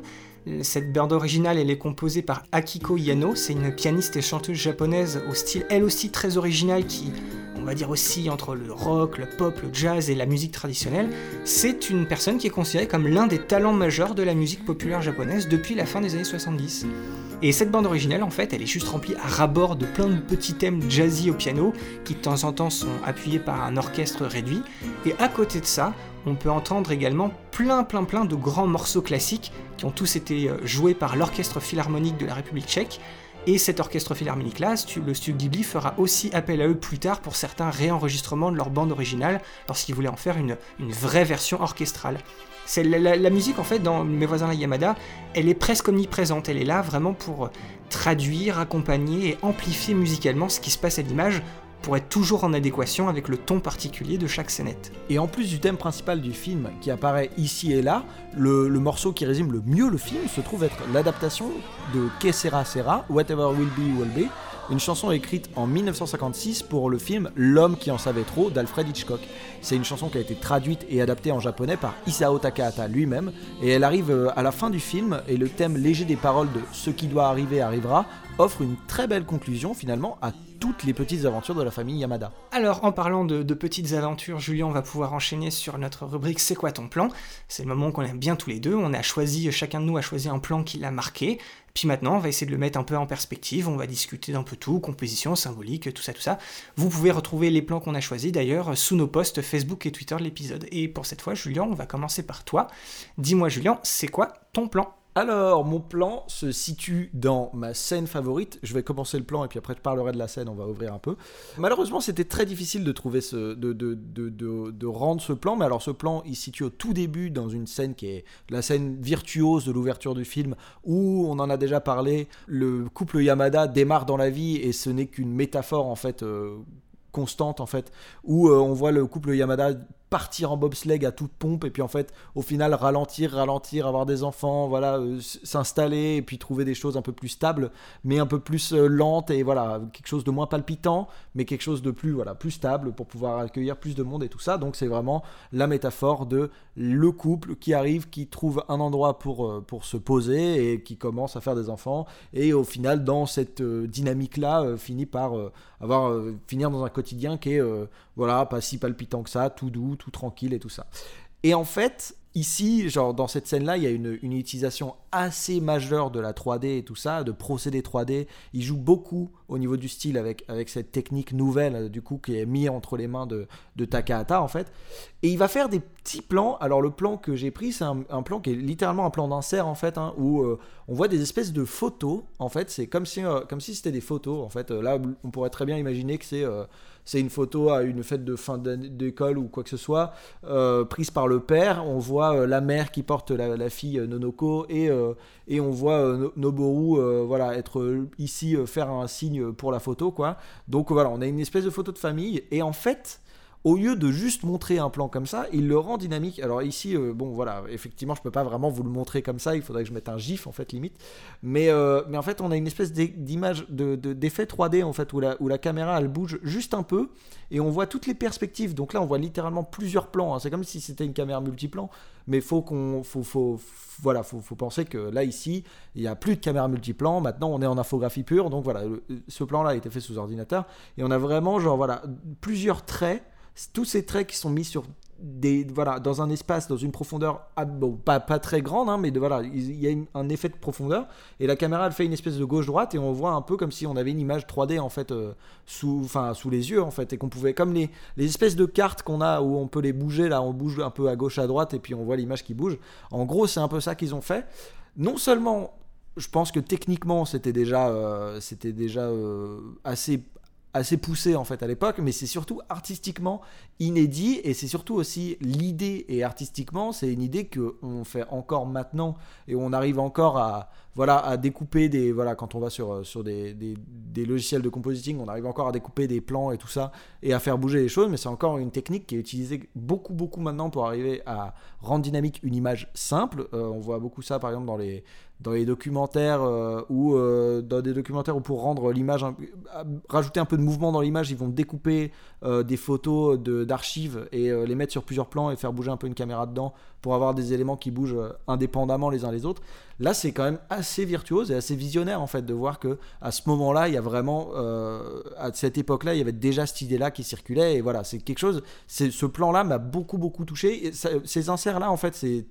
Cette bande originale, elle est composée par Akiko Yano, c'est une pianiste et chanteuse japonaise au style elle aussi très original qui, on va dire aussi entre le rock, le pop, le jazz et la musique traditionnelle. C'est une personne qui est considérée comme l'un des talents majeurs de la musique populaire japonaise depuis la fin des années 70. Et cette bande originale, en fait, elle est juste remplie à ras-bord de plein de petits thèmes jazzy au piano qui de temps en temps sont appuyés par un orchestre réduit. Et à côté de ça, on peut entendre également plein plein plein de grands morceaux classiques qui ont tous été joués par l'Orchestre Philharmonique de la République tchèque. Et cet orchestre philharmonique-là, le studio Ghibli fera aussi appel à eux plus tard pour certains réenregistrements de leur bande originale lorsqu'ils voulaient en faire une, vraie version orchestrale. C'est la, musique en fait dans Mes voisins la Yamada, elle est presque omniprésente, elle est là vraiment pour traduire, accompagner et amplifier musicalement ce qui se passe à l'image pour être toujours en adéquation avec le ton particulier de chaque scénette. Et en plus du thème principal du film qui apparaît ici et là, le, morceau qui résume le mieux le film se trouve être l'adaptation de Que sera sera, Whatever Will Be Will Be, une chanson écrite en 1956 pour le film L'homme qui en savait trop d'Alfred Hitchcock. C'est une chanson qui a été traduite et adaptée en japonais par Isao Takahata lui-même, et elle arrive à la fin du film, et le thème léger des paroles de Ce qui doit arriver arrivera offre une très belle conclusion finalement à toutes les petites aventures de la famille Yamada. Alors, en parlant de, de petites aventures, Julien va pouvoir enchaîner sur notre rubrique C'est quoi ton plan? C'est le moment qu'on aime bien tous les deux. On a choisi, chacun de nous a choisi un plan qui l'a marqué. Puis maintenant, on va essayer de le mettre un peu en perspective. On va discuter d'un peu tout, composition, symbolique, tout ça, tout ça. Vous pouvez retrouver les plans qu'on a choisis d'ailleurs sous nos posts Facebook et Twitter de l'épisode. Et pour cette fois, Julien, on va commencer par toi. Dis-moi, Julien, c'est quoi ton plan? Alors, mon plan se situe dans ma scène favorite. Je vais commencer le plan et puis après je parlerai de la scène, on va ouvrir un peu. Malheureusement, c'était très difficile de trouver ce. De rendre ce plan, mais alors ce plan, il se situe au tout début dans une scène qui est la scène virtuose de l'ouverture du film, où on en a déjà parlé. Le couple Yamada démarre dans la vie et ce n'est qu'une métaphore en fait. Euh, constante en fait où euh, on voit le couple Yamada partir en bobsleigh à toute pompe et puis en fait au final ralentir ralentir avoir des enfants voilà euh, s'installer et puis trouver des choses un peu plus stables mais un peu plus euh, lentes et voilà quelque chose de moins palpitant mais quelque chose de plus voilà plus stable pour pouvoir accueillir plus de monde et tout ça. Donc c'est vraiment la métaphore de le couple qui arrive qui trouve un endroit pour euh, pour se poser et qui commence à faire des enfants et au final dans cette dynamique là finit par avoir finir dans un quotidien qui est voilà pas si palpitant que ça tout doux tout tranquille et tout ça et en fait Ici, genre dans cette scène-là, il y a une, utilisation assez majeure de la 3D et tout ça, de procédés 3D. Il joue beaucoup au niveau du style avec, avec cette technique nouvelle, du coup, qui est mise entre les mains de, de Takahata, en fait. Et il va faire des petits plans. Alors, le plan que j'ai pris, c'est un, plan qui est littéralement un plan d'insert, en fait, hein, où euh, on voit des espèces de photos, en fait. C'est comme si, euh, si c'était des photos, en fait. Euh, Là, on pourrait très bien imaginer que c'est c'est une photo à une fête de fin d'école ou quoi que ce soit, euh, prise par le père. On voit euh, la mère qui porte la, la fille euh, Nonoko et, et on voit No- Noboru voilà, être ici, faire un signe pour la photo. quoi. Donc voilà, on a une espèce de photo de famille. Et en fait, au lieu de juste montrer un plan comme ça, il le rend dynamique. Alors ici, euh, bon voilà, effectivement, je peux pas vraiment vous le montrer comme ça. Il faudrait que je mette un gif en fait limite. Mais euh, mais en fait, on a une espèce d'image de de- d'effet 3D en fait où la où la caméra elle bouge juste un peu et on voit toutes les perspectives. Donc là, on voit littéralement plusieurs plans. hein. C'est comme si c'était une caméra multiplan, mais faut qu'on faut faut voilà, faut, faut penser que là ici, il y a plus de caméra multiplan. Maintenant, on est en infographie pure. Donc voilà, ce plan-là a été fait sous ordinateur et on a vraiment genre voilà plusieurs traits tous ces traits qui sont mis sur des voilà dans un espace dans une profondeur bon, pas, pas très grande hein, mais voilà il y a un effet de profondeur. Et la caméra elle fait une espèce de gauche droite et on voit un peu comme si on avait une image 3D en fait euh, sous enfin sous les yeux en fait et qu'on pouvait comme les, les espèces de cartes qu'on a où on peut les bouger là on bouge un peu à gauche à droite et puis on voit l'image qui bouge. En gros c'est un peu ça qu'ils ont fait. Non seulement je pense que techniquement c'était déjà euh, c'était déjà euh, assez assez poussé en fait à l'époque, mais c'est surtout artistiquement inédit et c'est surtout aussi l'idée et artistiquement c'est une idée que on fait encore maintenant et on arrive encore à voilà à découper des voilà quand on va sur euh, sur des, des, logiciels de compositing on arrive encore à découper des plans et tout ça et à faire bouger les choses mais c'est encore une technique qui est utilisée beaucoup beaucoup maintenant pour arriver à rendre dynamique une image simple. Euh, on voit beaucoup ça par exemple dans les dans les documentaires euh, ou dans des documentaires où pour rendre l'image rajouter un peu de mouvement dans l'image ils vont découper des photos d'archives et les mettre sur plusieurs plans et faire bouger un peu une caméra dedans pour avoir des éléments qui bougent euh, indépendamment les uns les autres là c'est quand même assez virtuose et assez visionnaire en fait de voir que à ce moment là il y a vraiment euh, à cette époque là il y avait déjà cette idée là qui circulait et voilà c'est quelque chose ce plan là m'a beaucoup beaucoup touché et ça- ces inserts là en fait c'est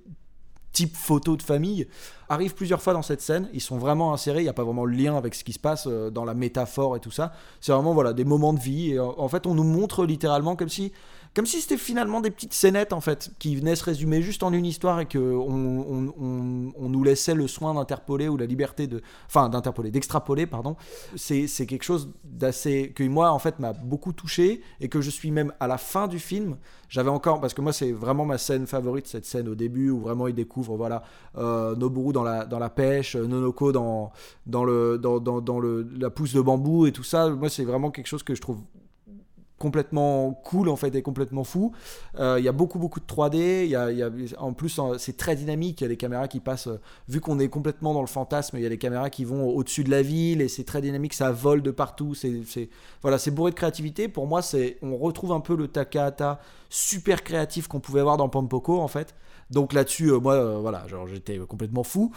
type photo de famille arrivent plusieurs fois dans cette scène. Ils sont vraiment insérés. Il n'y a pas vraiment le lien avec ce qui se passe euh, dans la métaphore et tout ça. C'est vraiment voilà des moments de vie. Et en fait, on nous montre littéralement comme si comme si c'était finalement des petites scénettes en fait qui venaient se résumer juste en une histoire et que on, nous laissait le soin d'interpoler ou la liberté de enfin d'interpoler d'extrapoler pardon. C'est quelque chose d'assez que moi en fait m'a beaucoup touché et que je suis même à la fin du film j'avais encore parce que moi c'est vraiment ma scène favorite cette scène au début où vraiment il découvre voilà euh, Noboru dans la dans la pêche euh, Nonoko dans dans le dans, dans le la pousse de bambou et tout ça. Moi c'est vraiment quelque chose que je trouve complètement cool en fait et complètement fou. Euh, Il y a beaucoup beaucoup de 3D. Il y a, y a- en plus euh, c'est très dynamique. Il y a des caméras qui passent. euh, vu qu'on est complètement dans le fantasme, il y a des caméras qui vont au-dessus de la ville et c'est très dynamique. Ça vole de partout. C'est voilà, c'est bourré de créativité. Pour moi, c'est on retrouve un peu le Takahata super créatif qu'on pouvait voir dans Pompoko en fait. Donc là-dessus, euh, moi, voilà, j'étais complètement fou.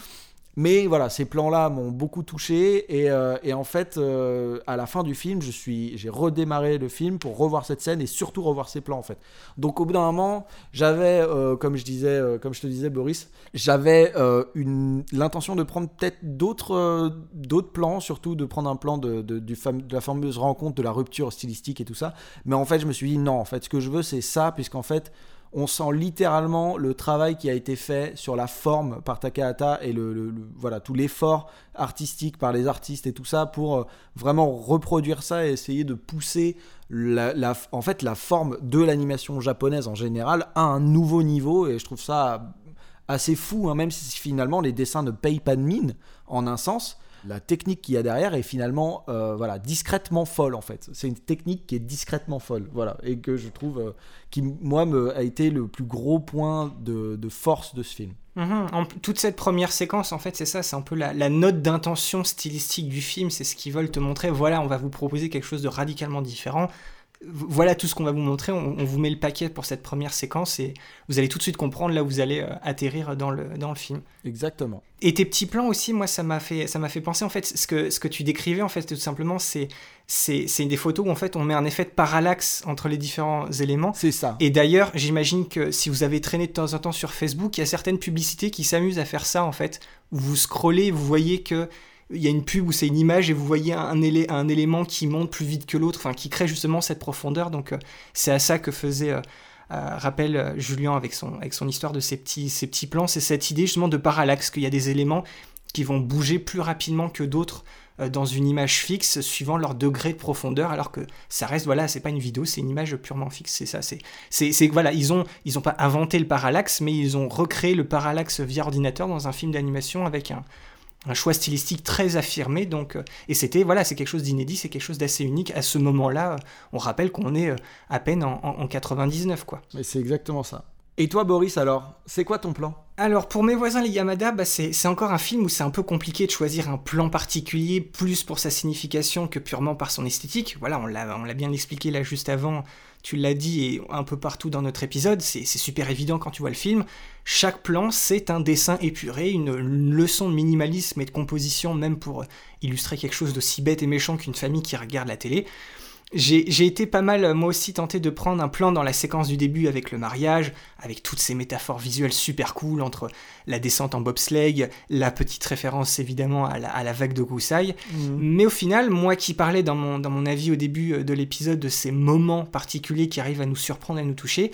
Mais voilà, ces plans-là m'ont beaucoup touché et, euh, en fait, euh, à la fin du film, je suis, j'ai redémarré le film pour revoir cette scène et surtout revoir ces plans en fait. Donc au bout d'un moment, j'avais, euh, comme je disais, comme je te disais, Boris, j'avais une l'intention de prendre peut-être d'autres, d'autres plans, surtout de prendre un plan de, du de la fameuse rencontre, de la rupture stylistique et tout ça. Mais en fait, je me suis dit non, en fait, ce que je veux, c'est ça, puisqu'en fait on sent littéralement le travail qui a été fait sur la forme par Takahata et le, voilà tout l'effort artistique par les artistes et tout ça pour euh, vraiment reproduire ça et essayer de pousser la, la- en fait la forme de l'animation japonaise en général à un nouveau niveau et je trouve ça assez fou hein, même si finalement les dessins ne payent pas de mine en un sens la technique qu'il y a derrière est finalement euh, voilà discrètement folle en fait c'est une technique qui est discrètement folle voilà et que je trouve euh, qui moi a été le plus gros point de, force de ce film Mhm. En- toute cette première séquence, en fait, c'est ça, c'est un peu la note d'intention stylistique du film, c'est ce qu'ils veulent te montrer. Voilà, on va vous proposer quelque chose de radicalement différent. Voilà tout ce qu'on va vous montrer. On, on vous met le paquet pour cette première séquence et vous allez tout de suite comprendre là où vous allez euh, atterrir dans le, dans le film. Exactement. Et tes petits plans aussi, moi, ça m'a fait, ça m'a fait penser en fait ce que, ce que tu décrivais en fait tout simplement, c'est, c'est, des photos où en fait on met un effet de parallaxe entre les différents éléments. C'est ça. Et d'ailleurs, j'imagine que si vous avez traîné de temps en temps sur Facebook, il y a certaines publicités qui s'amusent à faire ça en fait. Vous scrollez, vous voyez que il y a une pub où c'est une image et vous voyez un, élé- un élément qui monte plus vite que l'autre, qui crée justement cette profondeur. Donc euh, c'est à ça que faisait euh, euh, rappel Julien avec son, histoire de ces petits, plans. C'est cette idée justement de parallaxe, qu'il y a des éléments qui vont bouger plus rapidement que d'autres dans une image fixe suivant leur degré de profondeur alors que ça reste voilà c'est pas une vidéo c'est une image purement fixe c'est ça c'est c'est voilà ils ont ils pas inventé le parallaxe mais ils ont recréé le parallaxe via ordinateur dans un film d'animation avec un un choix stylistique très affirmé donc euh, et c'était voilà c'est quelque chose d'inédit c'est quelque chose d'assez unique à ce moment-là euh, on rappelle qu'on est euh, à peine en, en- en 99 quoi Mais c'est exactement ça. Et toi, Boris, alors, c'est quoi ton plan? Alors pour mes voisins les Yamada, bah, c'est encore un film où c'est un peu compliqué de choisir un plan particulier, plus pour sa signification que purement par son esthétique. Voilà, on l'a bien expliqué là juste avant, tu l'as dit et un peu partout dans notre épisode, c'est super évident quand tu vois le film. Chaque plan, c'est un dessin épuré, une, leçon de minimalisme et de composition, même pour illustrer quelque chose d'aussi bête et méchant qu'une famille qui regarde la télé. J'ai été pas mal, euh, moi aussi, tenté de prendre un plan dans la séquence du début avec le mariage, avec toutes ces métaphores visuelles super cool entre la descente en bobsleigh, la petite référence évidemment à la, à la vague de Goussaï. Mhm. Mais au final, moi qui parlais dans mon, dans mon avis au début euh, de l'épisode de ces moments particuliers qui arrivent à nous surprendre, à nous toucher,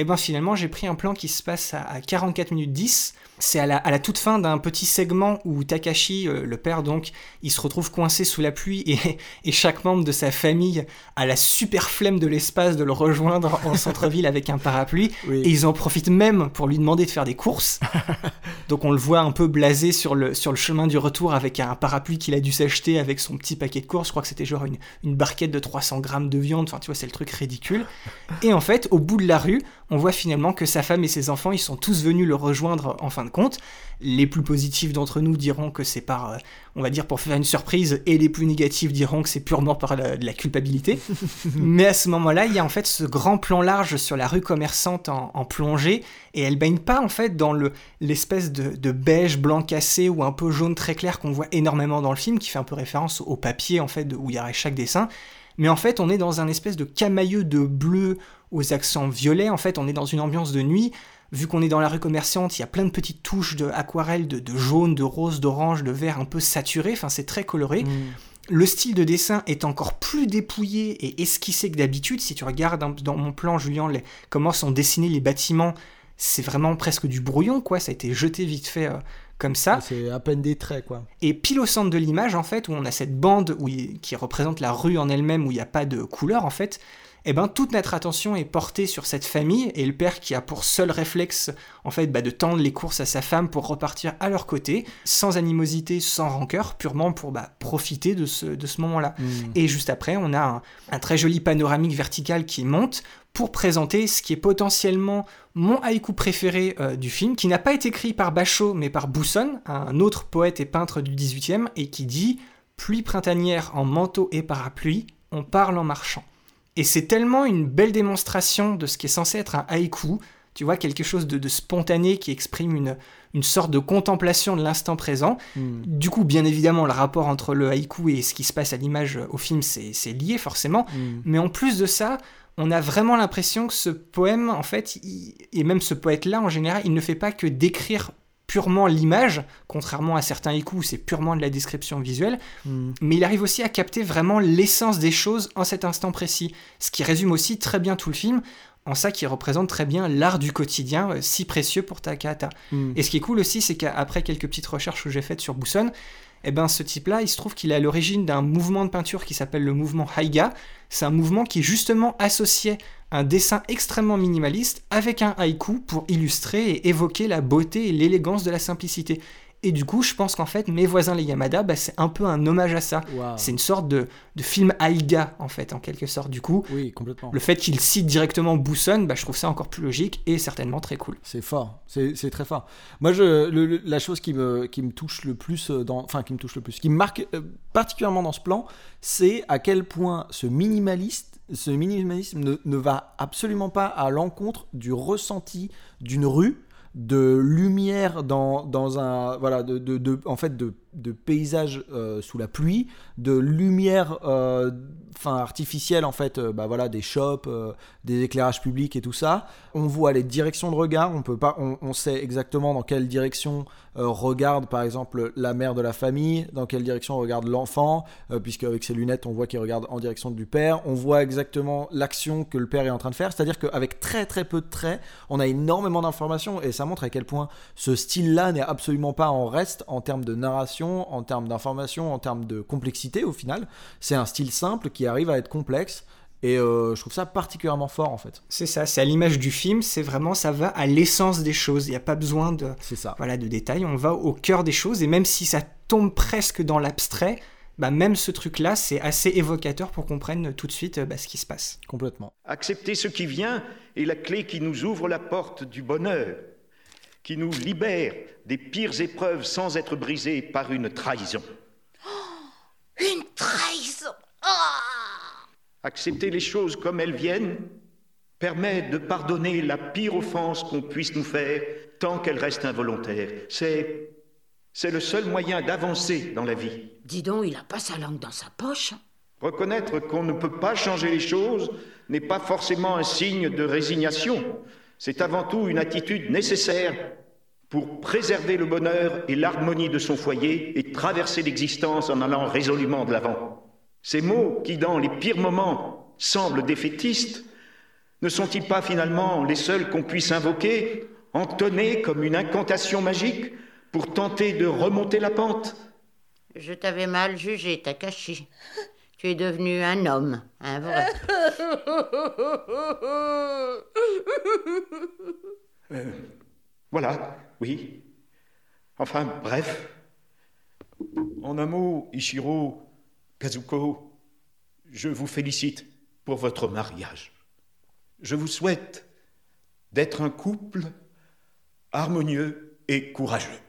et ben finalement j'ai pris un plan qui se passe à, à 44 minutes 10. C'est à la, à la toute fin d'un petit segment où Takashi, euh, le père donc, il se retrouve coincé sous la pluie et, et chaque membre de sa famille a la super flemme de l'espace de le rejoindre en centre-ville avec un parapluie. Oui. Et ils en profitent même pour lui demander de faire des courses. Donc on le voit un peu blasé sur le, sur le chemin du retour avec un parapluie qu'il a dû s'acheter avec son petit paquet de courses. Je crois que c'était genre une, une barquette de 300 grammes de viande. Enfin, tu vois, c'est le truc ridicule. Et en fait, au bout de la rue, on voit finalement que sa femme et ses enfants, ils sont tous venus le rejoindre en fin de compte. Les plus positifs d'entre nous diront que c'est par, euh, on va dire, pour faire une surprise, et les plus négatifs diront que c'est purement par la, de la culpabilité. Mais à ce moment-là, il y a en fait ce grand plan large sur la rue commerçante en, en plongée, et elle baigne pas en fait dans le l'espèce de, de beige blanc cassé ou un peu jaune très clair qu'on voit énormément dans le film, qui fait un peu référence au papier en fait de- où il y aurait chaque dessin. Mais en fait, on est dans un espèce de camailleux de bleu aux accents violets. En fait, on est dans une ambiance de nuit. Vu qu'on est dans la rue commerçante, il y a plein de petites touches de aquarelle, de, de jaune, de rose, d'orange, de vert un peu saturé. Enfin, c'est très coloré. Le style de dessin est encore plus dépouillé et esquissé que d'habitude. Si tu regardes dans mon plan, Julien, les- comment sont dessinés les bâtiments, c'est vraiment presque du brouillon, quoi. Ça a été jeté vite fait euh, comme ça. C'est à peine des traits, quoi. Et pile au centre de l'image, en fait, où on a cette bande où il- qui représente la rue en elle-même, où il n'y a pas de couleur, en fait, eh ben, toute notre attention est portée sur cette famille et le père qui a pour seul réflexe, en fait, bah, de tendre les courses à sa femme pour repartir à leur côté, sans animosité, sans rancœur, purement pour bah, profiter de ce, de ce moment-là. Mm. Et juste après, on a un, un très joli panoramique vertical qui monte pour présenter ce qui est potentiellement mon haïku préféré euh, du film, qui n'a pas été écrit par Bachot, mais par Bousson, un autre poète et peintre du 18e, et qui dit Pluie printanière en manteau et parapluie, on parle en marchant. Et c'est tellement une belle démonstration de ce qui est censé être un haïku, tu vois, quelque chose de, de spontané qui exprime une, une sorte de contemplation de l'instant présent. Mm. Du coup, bien évidemment, le rapport entre le haïku et ce qui se passe à l'image au film, c'est c'est lié forcément. Mm. Mais en plus de ça, on a vraiment l'impression que ce poème, en fait, il- et même ce poète-là, en général, il ne fait pas que décrire purement l'image, contrairement à certains haïkus où c'est purement de la description visuelle, Mm. mais il arrive aussi à capter vraiment l'essence des choses en cet instant précis, ce qui résume aussi très bien tout le film, en ça qui représente très bien l'art du quotidien, euh, si précieux pour Takahata. Mm. Et ce qui est cool aussi, c'est qu'après quelques petites recherches que j'ai faites sur Bousson, eh ben ce type-là, il se trouve qu'il est à l'origine d'un mouvement de peinture qui s'appelle le mouvement Haiga. C'est un mouvement qui justement associait un dessin extrêmement minimaliste avec un haïku pour illustrer et évoquer la beauté et l'élégance de la simplicité. Et du coup, je pense qu'en fait, Mes voisins les Yamada, bah, c'est un peu un hommage à ça. C'est une sorte de, de film Aiga, en fait, en quelque sorte. Du coup, Oui, complètement. le fait qu'il cite directement Bousson, bah, je trouve ça encore plus logique et certainement très cool. C'est fort, c'est très fort. Moi, je, le- le- la chose qui me, qui me touche le plus, euh, dans, enfin qui me touche le plus, qui me marque euh, particulièrement dans ce plan, c'est à quel point ce minimaliste Ce minimalisme ne, ne va absolument pas à l'encontre du ressenti d'une rue, de lumière dans, dans un voilà de, de- en fait de, de paysage euh, sous la pluie de lumière euh, artificielle en fait euh, bah voilà des shops euh, des éclairages publics et tout ça. On voit les directions de regard. On peut pas on, on sait exactement dans quelle direction regarde par exemple la mère de la famille dans quelle direction regarde l'enfant puisque avec ses lunettes on voit qu'il regarde en direction du père. On voit exactement l'action que le père est en train de faire. C'est à dire qu'avec très très peu de traits on a énormément d'informations. Et ça montre à quel point ce style-là n'est absolument pas en reste en termes de narration, en termes d'information, en termes de complexité au final. C'est un style simple qui arrive à être complexe et euh, je trouve ça particulièrement fort en fait. C'est ça, c'est à l'image du film, c'est vraiment, ça va à l'essence des choses. Il n'y a pas besoin de, ça. voilà, de détails, on va au cœur des choses, et même si ça tombe presque dans l'abstrait, bah, même ce truc-là, c'est assez évocateur pour qu'on comprenne tout de suite bah, ce qui se passe. Complètement. Accepter ce qui vient est la clé qui nous ouvre la porte du bonheur, qui nous libère des pires épreuves sans être brisé par une trahison. Une trahison Ah Accepter les choses comme elles viennent permet de pardonner la pire offense qu'on puisse nous faire tant qu'elle reste involontaire. C'est c'est le seul moyen d'avancer dans la vie. Dis donc, il a pas sa langue dans sa poche. Reconnaître qu'on ne peut pas changer les choses n'est pas forcément un signe de résignation. C'est avant tout une attitude nécessaire pour préserver le bonheur et l'harmonie de son foyer et traverser l'existence en allant résolument de l'avant. Ces mots qui, dans les pires moments, semblent défaitistes, ne sont-ils pas finalement les seuls qu'on puisse invoquer, entonner comme une incantation magique pour tenter de remonter la pente? Je t'avais mal jugé, Takashi. Tu es devenu un homme, un vrai. Euh, voilà, oui. Enfin, bref. En un mot, Ichiro, Kazuko, je vous félicite pour votre mariage. Je vous souhaite d'être un couple harmonieux et courageux.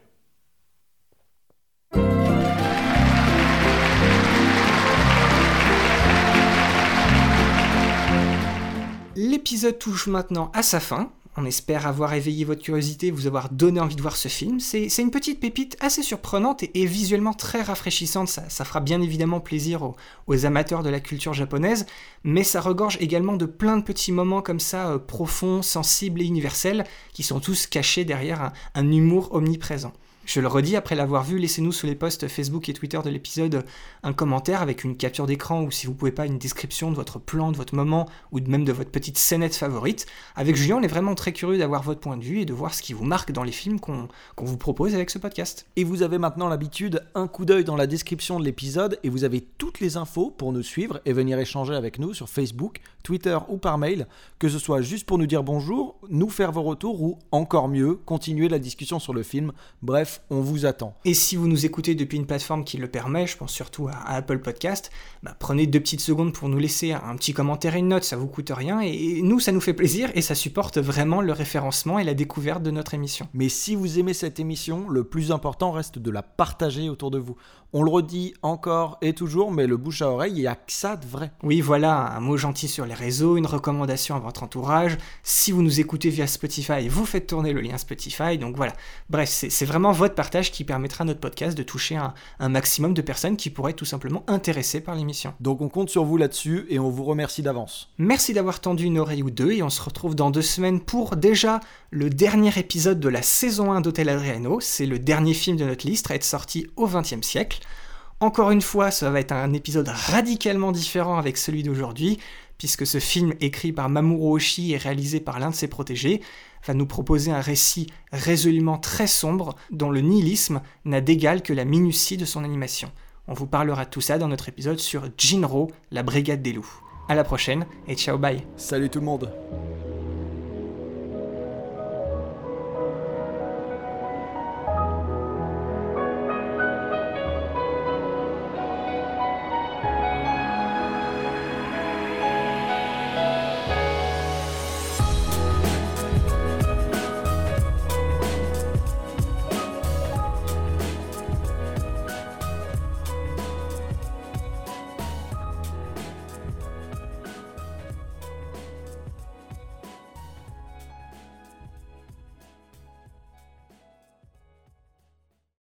L'épisode touche maintenant à sa fin. On espère avoir éveillé votre curiosité, vous avoir donné envie de voir ce film. C'est une petite pépite assez surprenante et, visuellement très rafraîchissante. Ça, fera bien évidemment plaisir aux, amateurs de la culture japonaise, mais ça regorge également de plein de petits moments comme ça, euh, profonds, sensibles et universels, qui sont tous cachés derrière un humour omniprésent. Je le redis, après l'avoir vu, laissez-nous sous les posts Facebook et Twitter de l'épisode un commentaire avec une capture d'écran ou si vous pouvez pas une description de votre plan, de votre moment ou même de votre petite scénette favorite. Avec Julien, on est vraiment très curieux d'avoir votre point de vue et de voir ce qui vous marque dans les films qu'on vous propose avec ce podcast. Et vous avez maintenant l'habitude, un coup d'œil dans la description de l'épisode et vous avez toutes les infos pour nous suivre et venir échanger avec nous sur Facebook, Twitter ou par mail, que ce soit juste pour nous dire bonjour, nous faire vos retours ou encore mieux, continuer la discussion sur le film. Bref, on vous attend. Et si vous nous écoutez depuis une plateforme qui le permet, je pense surtout à, Apple Podcast, bah, prenez deux petites secondes pour nous laisser un petit commentaire et une note, ça vous coûte rien, et, nous ça nous fait plaisir et ça supporte vraiment le référencement et la découverte de notre émission. Mais si vous aimez cette émission, le plus important reste de la partager autour de vous. On le redit encore et toujours, mais le bouche à oreille, il n'y a que ça de vrai. Oui, voilà, un mot gentil sur les réseaux, une recommandation à votre entourage. Si vous nous écoutez via Spotify, vous faites tourner le lien Spotify. Donc voilà. Bref, c'est c'est partage qui permettra à notre podcast de toucher un, un maximum de personnes qui pourraient être tout simplement intéressées par l'émission. Donc on compte sur vous là-dessus et on vous remercie d'avance. Merci d'avoir tendu une oreille ou deux et on se retrouve dans deux semaines pour déjà le dernier épisode de la saison 1 d'Hôtel Adriano. C'est le dernier film de notre liste à être sorti au XXe siècle. Encore une fois, ça va être un épisode radicalement différent avec celui d'aujourd'hui, puisque ce film écrit par Mamoru Oshii et réalisé par l'un de ses protégés va nous proposer un récit résolument très sombre dont le nihilisme n'a d'égal que la minutie de son animation. On vous parlera tout ça dans notre épisode sur Jinro, la brigade des loups. À la prochaine et ciao bye. Salut tout le monde.